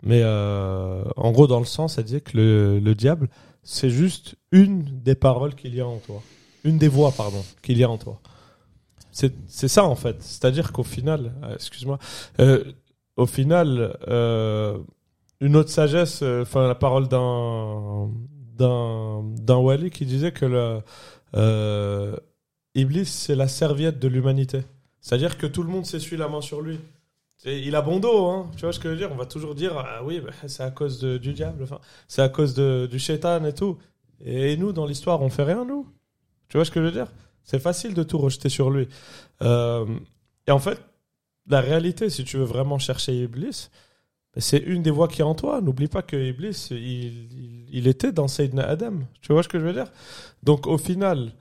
mais euh, en gros dans le sens, elle disait que le, le diable c'est juste une des paroles qu'il y a en toi, une des voix pardon qu'il y a en toi. C'est ça en fait, c'est-à-dire qu'au final, euh, excuse-moi. Euh, au final, euh, une autre sagesse, euh, enfin la parole d'un d'un wali qui disait que le euh, Iblis c'est la serviette de l'humanité. C'est-à-dire que tout le monde s'essuie la main sur lui. Il a bon dos, hein. Tu vois ce que je veux dire? On va toujours dire ah oui, bah, c'est à cause du diable. Enfin, c'est à cause du shaitan et tout. Et nous, dans l'histoire, on fait rien nous. Tu vois ce que je veux dire? C'est facile de tout rejeter sur lui. Euh, et en fait, la réalité, si tu veux vraiment chercher Iblis, ben, c'est une des voies qui est en toi. N'oublie pas que Iblis, il était dans Sayyidina Adam. Tu vois ce que je veux dire? Donc au final,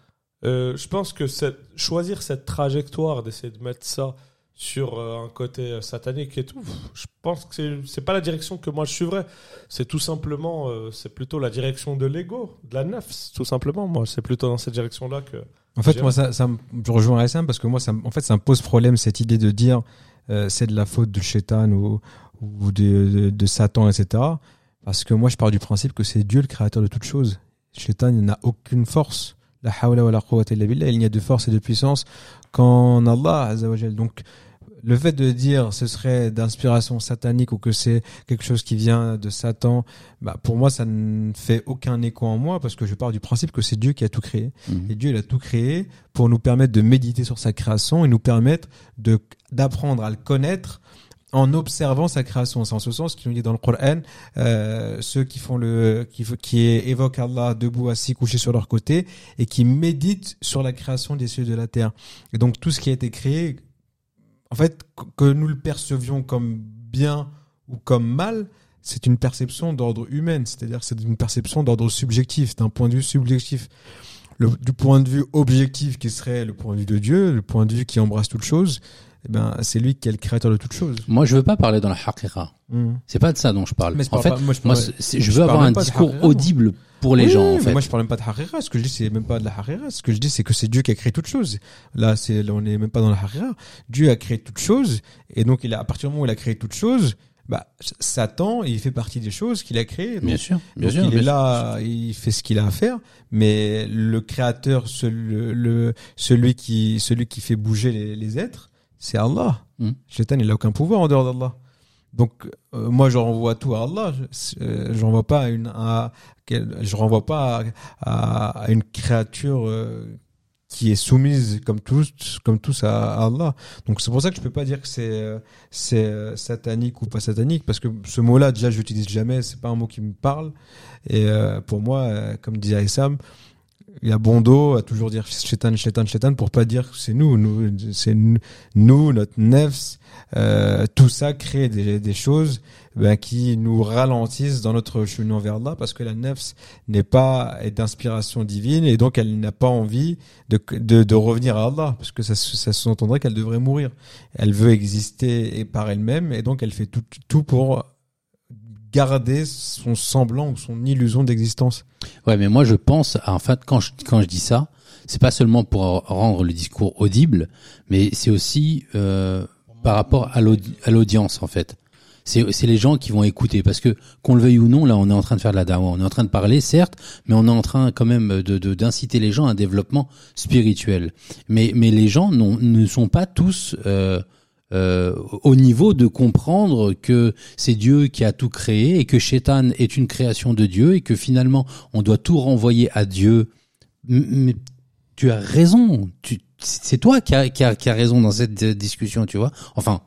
euh, je pense que cette, choisir cette trajectoire d'essayer de mettre ça sur euh, un côté euh, satanique et tout, je pense que c'est- c'est pas la direction que moi je suivrais. C'est tout simplement, euh, c'est plutôt la direction de l'ego, de la nefs, tout simplement. Moi, c'est plutôt dans cette direction-là que. En fait, moi, ça, je rejoins SM parce que moi, ça, en fait, ça me pose problème cette idée de dire euh, c'est de la faute du shaitan ou, ou de, de, de Satan, etc. Parce que moi, je pars du principe que c'est Dieu le créateur de toutes choses. Il n'a aucune force. La hawla wa la quwwata illa billah. Il n'y a de force et de puissance qu'en Allah. Donc, le fait de dire ce serait d'inspiration satanique ou que c'est quelque chose qui vient de Satan, bah, pour moi, ça ne fait aucun écho en moi parce que je pars du principe que c'est Dieu qui a tout créé. Mhm. Et Dieu, il a tout créé pour nous permettre de méditer sur sa création et nous permettre de d'apprendre à le connaître en observant sa création. C'est en ce sens qu'il nous dit dans le Coran, euh, ceux qui font le, qui, qui évoquent Allah debout, assis, couchés sur leur côté et qui méditent sur la création des cieux et de la terre. Et donc tout ce qui a été créé, en fait, que- nous le percevions comme bien ou comme mal, c'est une perception d'ordre humain, c'est-à-dire c'est une perception d'ordre subjectif, d'un point de vue subjectif. Du point de vue objectif qui serait le point de vue de Dieu, le point de vue qui embrasse toute chose, eh ben, c'est lui qui est le créateur de toute chose. Moi, je veux pas parler dans la haqiqa. C'est pas de ça dont je parle. Mais en fait, pas- moi, je moi, je je veux avoir un discours moi. audible pour les Oui, gens, en fait. Moi, je parle même pas de harira. Ce que je dis, c'est même pas de la harira. Ce que je dis, c'est que c'est Dieu qui a créé toute chose. Là, c'est, là, on n'est même pas dans la harira. Dieu a créé toute chose. Et donc, il a, à partir du moment où il a créé toute chose, bah, Satan, il fait partie des choses qu'il a créées. Donc, Bien sûr, bien donc, sûr. il bien est sûr. là, il fait ce qu'il a à faire, mais le créateur, ce- le, le- celui qui, celui qui fait bouger les, les êtres, c'est Allah. Mm. Shaitan, il a aucun pouvoir en dehors d'Allah. Donc euh, moi je renvoie tout à Allah. Je, euh, je renvoie pas à une à, je renvoie pas à, une créature euh, qui est soumise comme tous comme tous à, Allah. Donc c'est pour ça que je peux pas dire que c'est euh, c'est euh, satanique ou pas satanique parce que ce mot-là déjà je l'utilise jamais. C'est pas un mot qui me parle. Et euh, pour moi, euh, comme disait Issam, il y a bon dos à toujours dire chétan, chétan, chétan pour pas dire que c'est nous, nous, c'est nous, notre nefs, euh, tout ça crée des, des choses ben, qui nous ralentissent dans notre cheminement vers Allah parce que la nefs n'est pas d'inspiration divine et donc elle n'a pas envie de, de, de revenir à Allah parce que ça, ça sous-entendrait qu'elle devrait mourir. Elle veut exister par elle-même et donc elle fait tout, tout pour garder son semblant ou son illusion d'existence. Ouais, mais moi je pense, en fait, quand je, quand je dis ça, c'est pas seulement pour rendre le discours audible, mais c'est aussi euh, par rapport à l'audi- à l'audience en fait. C'est c'est les gens qui vont écouter parce que qu'on le veuille ou non, là on est en train de faire de la dawa, on est en train de parler certes, mais on est en train quand même de- d'inciter les gens à un développement spirituel. Mais mais les gens non, ne sont pas tous euh, euh, au niveau de comprendre que c'est Dieu qui a tout créé et que Shaitan est une création de Dieu et que finalement on doit tout renvoyer à Dieu. Mais tu as raison, tu, c'est toi qui a, qui, a, qui a raison dans cette euh, discussion, tu vois. Enfin,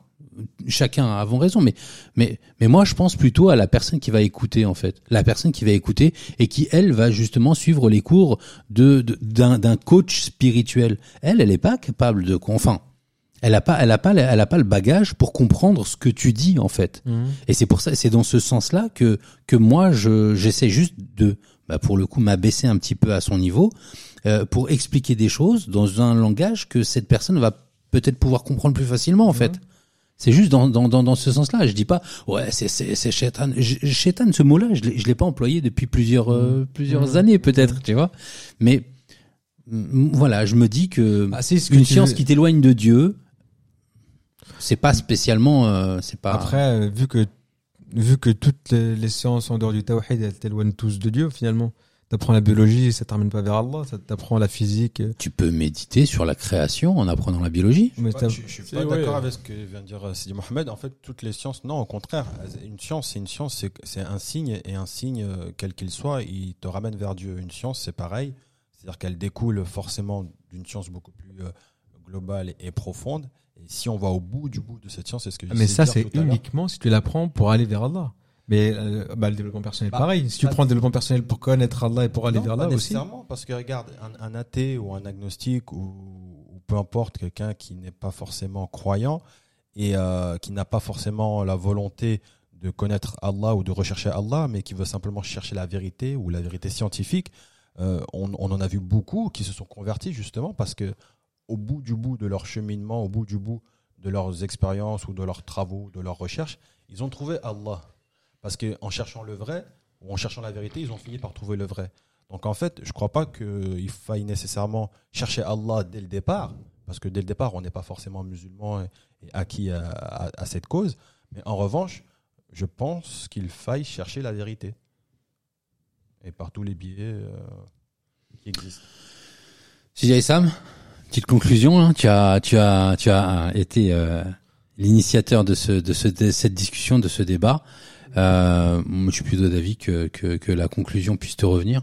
chacun a avant raison, mais mais mais moi je pense plutôt à la personne qui va écouter en fait, la personne qui va écouter et qui elle va justement suivre les cours de d'un coach spirituel. Elle, elle est pas capable de enfin, elle a pas elle a pas elle a pas le bagage pour comprendre ce que tu dis en fait. Et c'est pour ça, c'est dans ce sens-là que que moi je j'essaie juste de, bah pour le coup, m'abaisser un petit peu à son niveau euh, pour expliquer des choses dans un langage que cette personne va peut-être pouvoir comprendre plus facilement en fait. C'est juste dans, dans, dans, dans ce sens-là. Je dis pas, ouais, c'est, c'est, c'est shaitan. Je- Shaitan, ce mot-là, je l'ai, je l'ai pas employé depuis plusieurs, euh, plusieurs années, peut-être, tu vois. Mais, voilà, je me dis que Ah, si, ce une science veux- qui t'éloigne de Dieu, c'est pas spécialement, euh, c'est pas. Après, euh, vu que vu que toutes les, les sciences en dehors du tawhid, elles t'éloignent tous de Dieu finalement. T'apprends la biologie, ça t'amène pas vers Allah. Ça t'apprend la physique. tu peux méditer sur la création en apprenant la biologie. Mais je, je suis pas d'accord avec ce que vient de dire euh, Sidi Mohamed. En fait, toutes les sciences, non, au contraire. Une science, c'est une science, c'est c'est un signe et un signe, quel qu'il soit, il te ramène vers Dieu. Une science, c'est pareil. C'est-à-dire qu'elle découle forcément d'une science beaucoup plus globale et profonde. Si on va au bout du bout de cette science, c'est ce que Ah, mais ça, c'est uniquement si tu l'apprends pour aller vers Allah. Mais euh, bah, le développement personnel, Bah, pareil. Si tu prends le développement personnel pour connaître Allah et pour aller Non, vers pas Allah aussi. nécessairement, parce que regarde, un, un athée ou un agnostique ou, ou peu importe, quelqu'un qui n'est pas forcément croyant et euh, qui n'a pas forcément la volonté de connaître Allah ou de rechercher Allah, mais qui veut simplement chercher la vérité ou la vérité scientifique, euh, on, on en a vu beaucoup qui se sont convertis justement parce que au bout du bout de leur cheminement, au bout du bout de leurs expériences ou de leurs travaux, de leurs recherches, ils ont trouvé Allah. Parce qu'en cherchant le vrai, ou en cherchant la vérité, ils ont fini par trouver le vrai. Donc en fait, je ne crois pas qu'il faille nécessairement chercher Allah dès le départ, parce que dès le départ, on n'est pas forcément musulman et, acquis à, à- à cette cause. Mais en revanche, je pense qu'il faille chercher la vérité. Et par tous les biais euh, qui existent. CJ Sam, petite conclusion. hein. Tu as, été euh, l'initiateur de ce, de ce, de cette discussion, de ce débat. Euh, je suis plutôt d'avis que, la conclusion puisse te revenir.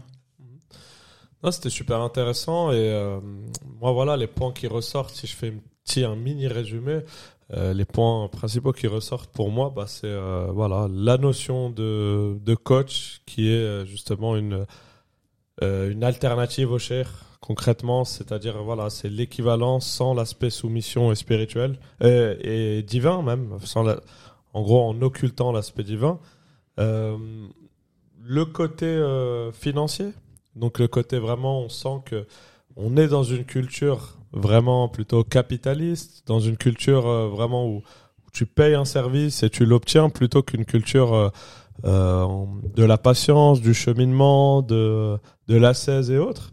Non, c'était super intéressant et euh, moi voilà les points qui ressortent. Si je fais un petit un mini résumé, les points principaux qui ressortent pour moi, bah, c'est voilà la notion de, coach qui est justement une une alternative au cher concrètement, c'est-à-dire voilà c'est l'équivalent sans l'aspect soumission et spirituel euh, et divin même, sans en gros en occultant l'aspect divin. Euh, le côté euh, financier, donc le côté vraiment, on sent que on est dans une culture vraiment plutôt capitaliste, dans une culture vraiment où, tu payes un service et tu l'obtiens plutôt qu'une culture de la patience, du cheminement, de, de l'ascèse et autres.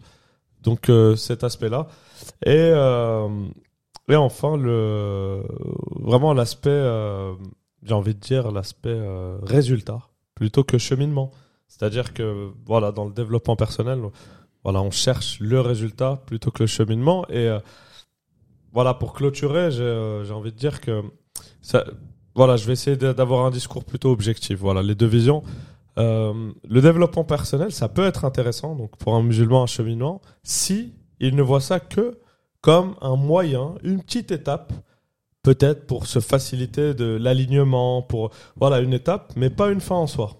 Donc euh, cet aspect-là. Et, euh, et enfin, le, vraiment l'aspect, euh, j'ai envie de dire, l'aspect résultat plutôt que cheminement. C'est-à-dire que voilà, dans le développement personnel, voilà, on cherche le résultat plutôt que le cheminement. Et voilà, pour clôturer, j'ai envie de dire que voilà, je vais essayer d'avoir un discours plutôt objectif. Voilà, les deux visions. Euh, le développement personnel, ça peut être intéressant, donc pour un musulman, un cheminement, si il ne voit ça que comme un moyen, une petite étape, peut-être pour se faciliter de l'alignement, pour voilà une étape, mais pas une fin en soi.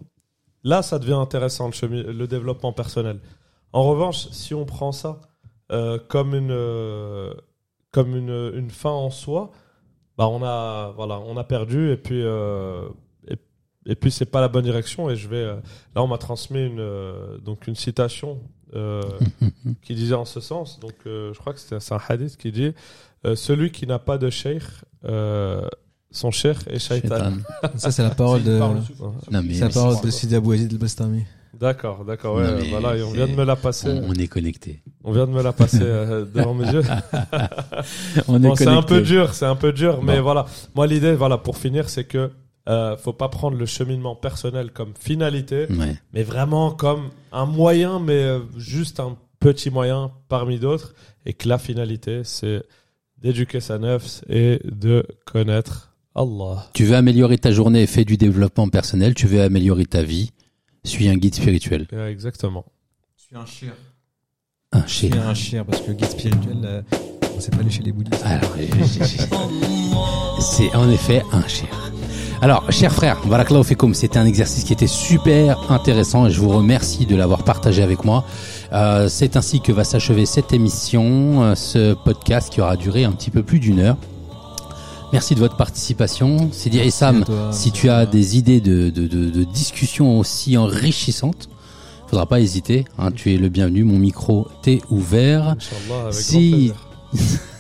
Là, ça devient intéressant le, développement personnel. En revanche, si on prend ça euh, comme une euh, comme une, une fin en soi, bah on a voilà on a perdu et puis et, puis c'est pas la bonne direction et je vais euh, là on m'a transmis une euh, donc une citation euh, <laughs> qui disait en ce sens donc euh, je crois que c'est c'est un hadith qui dit euh, celui qui n'a pas de sheikh euh, son sheikh est shaitan. <laughs> Ça, c'est la parole de, Non, mais, c'est la parole de Sidi Abou Yazid al-Bastami. D'accord, d'accord, ouais, voilà, et on vient de me la passer. on, on est connecté. On vient de me la passer <laughs> devant mes yeux. On Bon, est c'est un peu dur, c'est un peu dur, mais voilà. Moi, l'idée, voilà, pour finir, c'est que euh, faut pas prendre le cheminement personnel comme finalité, Ouais. mais vraiment comme un moyen, mais euh, juste un petit moyen parmi d'autres, et que la finalité, c'est d'éduquer sa nefs et de connaître Allah. Tu veux améliorer ta journée, fais du développement personnel. Tu veux améliorer ta vie, suis un guide spirituel. Ouais, exactement. Je suis un chien. Un chien. suis un chien parce que guide spirituel, euh, on sait pas aller chez les bouddhistes. Alors, <laughs> c'est en effet un chien. Alors, chers frères, Barakallahu Fikoum, c'était un exercice qui était super intéressant et je vous remercie de l'avoir partagé avec moi. Euh, c'est ainsi que va s'achever cette émission, euh, ce podcast qui aura duré un petit peu plus d'une heure. Merci de votre participation. Sidi Issam, si tu as des idées de, de, de, de discussions aussi enrichissantes, faudra pas hésiter. Hein, tu es le bienvenu. Mon micro t'est ouvert. Inch'Allah, avec Si-. <laughs>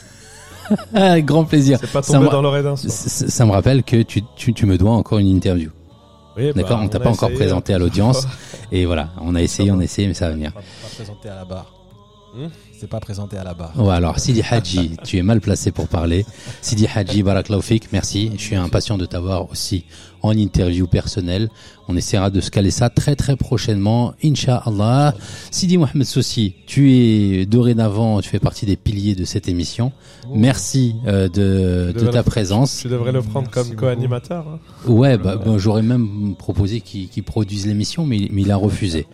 <laughs> Avec grand plaisir. C'est pas Ça tombé me- dans l'oreille d'un. Ça, ça me rappelle que tu, tu, tu me dois encore une interview. Oui, D'accord bah, On t'a pas encore essayé, présenté hein. à l'audience. <laughs> Et voilà, on a essayé, Ça on a essayé, mais ça va venir. Pas, pas présenté à la barre. Hmm C'est pas présenté à la barre. Ouais, alors, Sidi Hadji, <laughs> tu es mal placé pour parler. Sidi Hadji, Barakallahu Fik, merci. Je suis impatient de t'avoir aussi en interview personnelle. On essaiera de se caler ça très très prochainement, Inch'Allah. Sidi Mohamed Soussi, tu es dorénavant, tu fais partie des piliers de cette émission. Merci euh, de, de ta le- présence. Tu devrais le prendre Merci comme co-animateur. hein. Ouais, bah, bah, j'aurais même proposé qu'il qu'il produise l'émission, mais, il- mais il a refusé.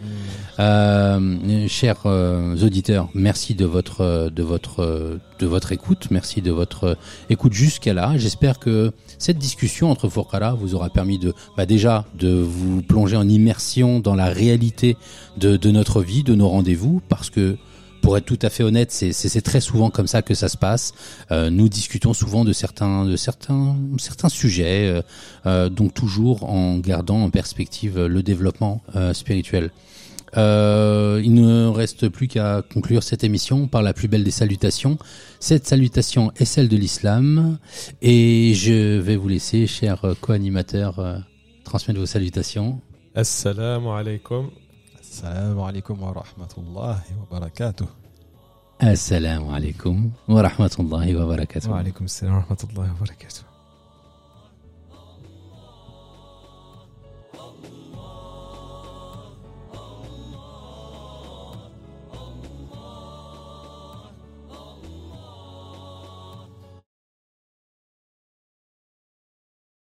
Euh, chers euh, auditeurs, merci de votre euh, de votre de votre écoute, merci de votre écoute jusqu'à là. J'espère que cette discussion entre Fourkara vous aura permis de bah, déjà de vous plonger en immersion dans la réalité de, notre vie, de nos rendez-vous, parce que pour être tout à fait honnête, c'est- très souvent comme ça que ça se passe. Euh, nous discutons souvent de certains, de certains, certains sujets, euh, euh, donc toujours en gardant en perspective le développement spirituel. Il ne reste plus qu'à conclure cette émission par la plus belle des salutations. Cette salutation est celle de l'islam et je vais vous laisser, chers co-animateurs, euh, transmettre vos salutations. Assalamu alaikum. Assalamu alaikum wa rahmatullahi wa barakatuh. Assalamu alaikum wa rahmatullahi wa barakatuh. Wa alaykum salam wa rahmatullahi wa barakatuh.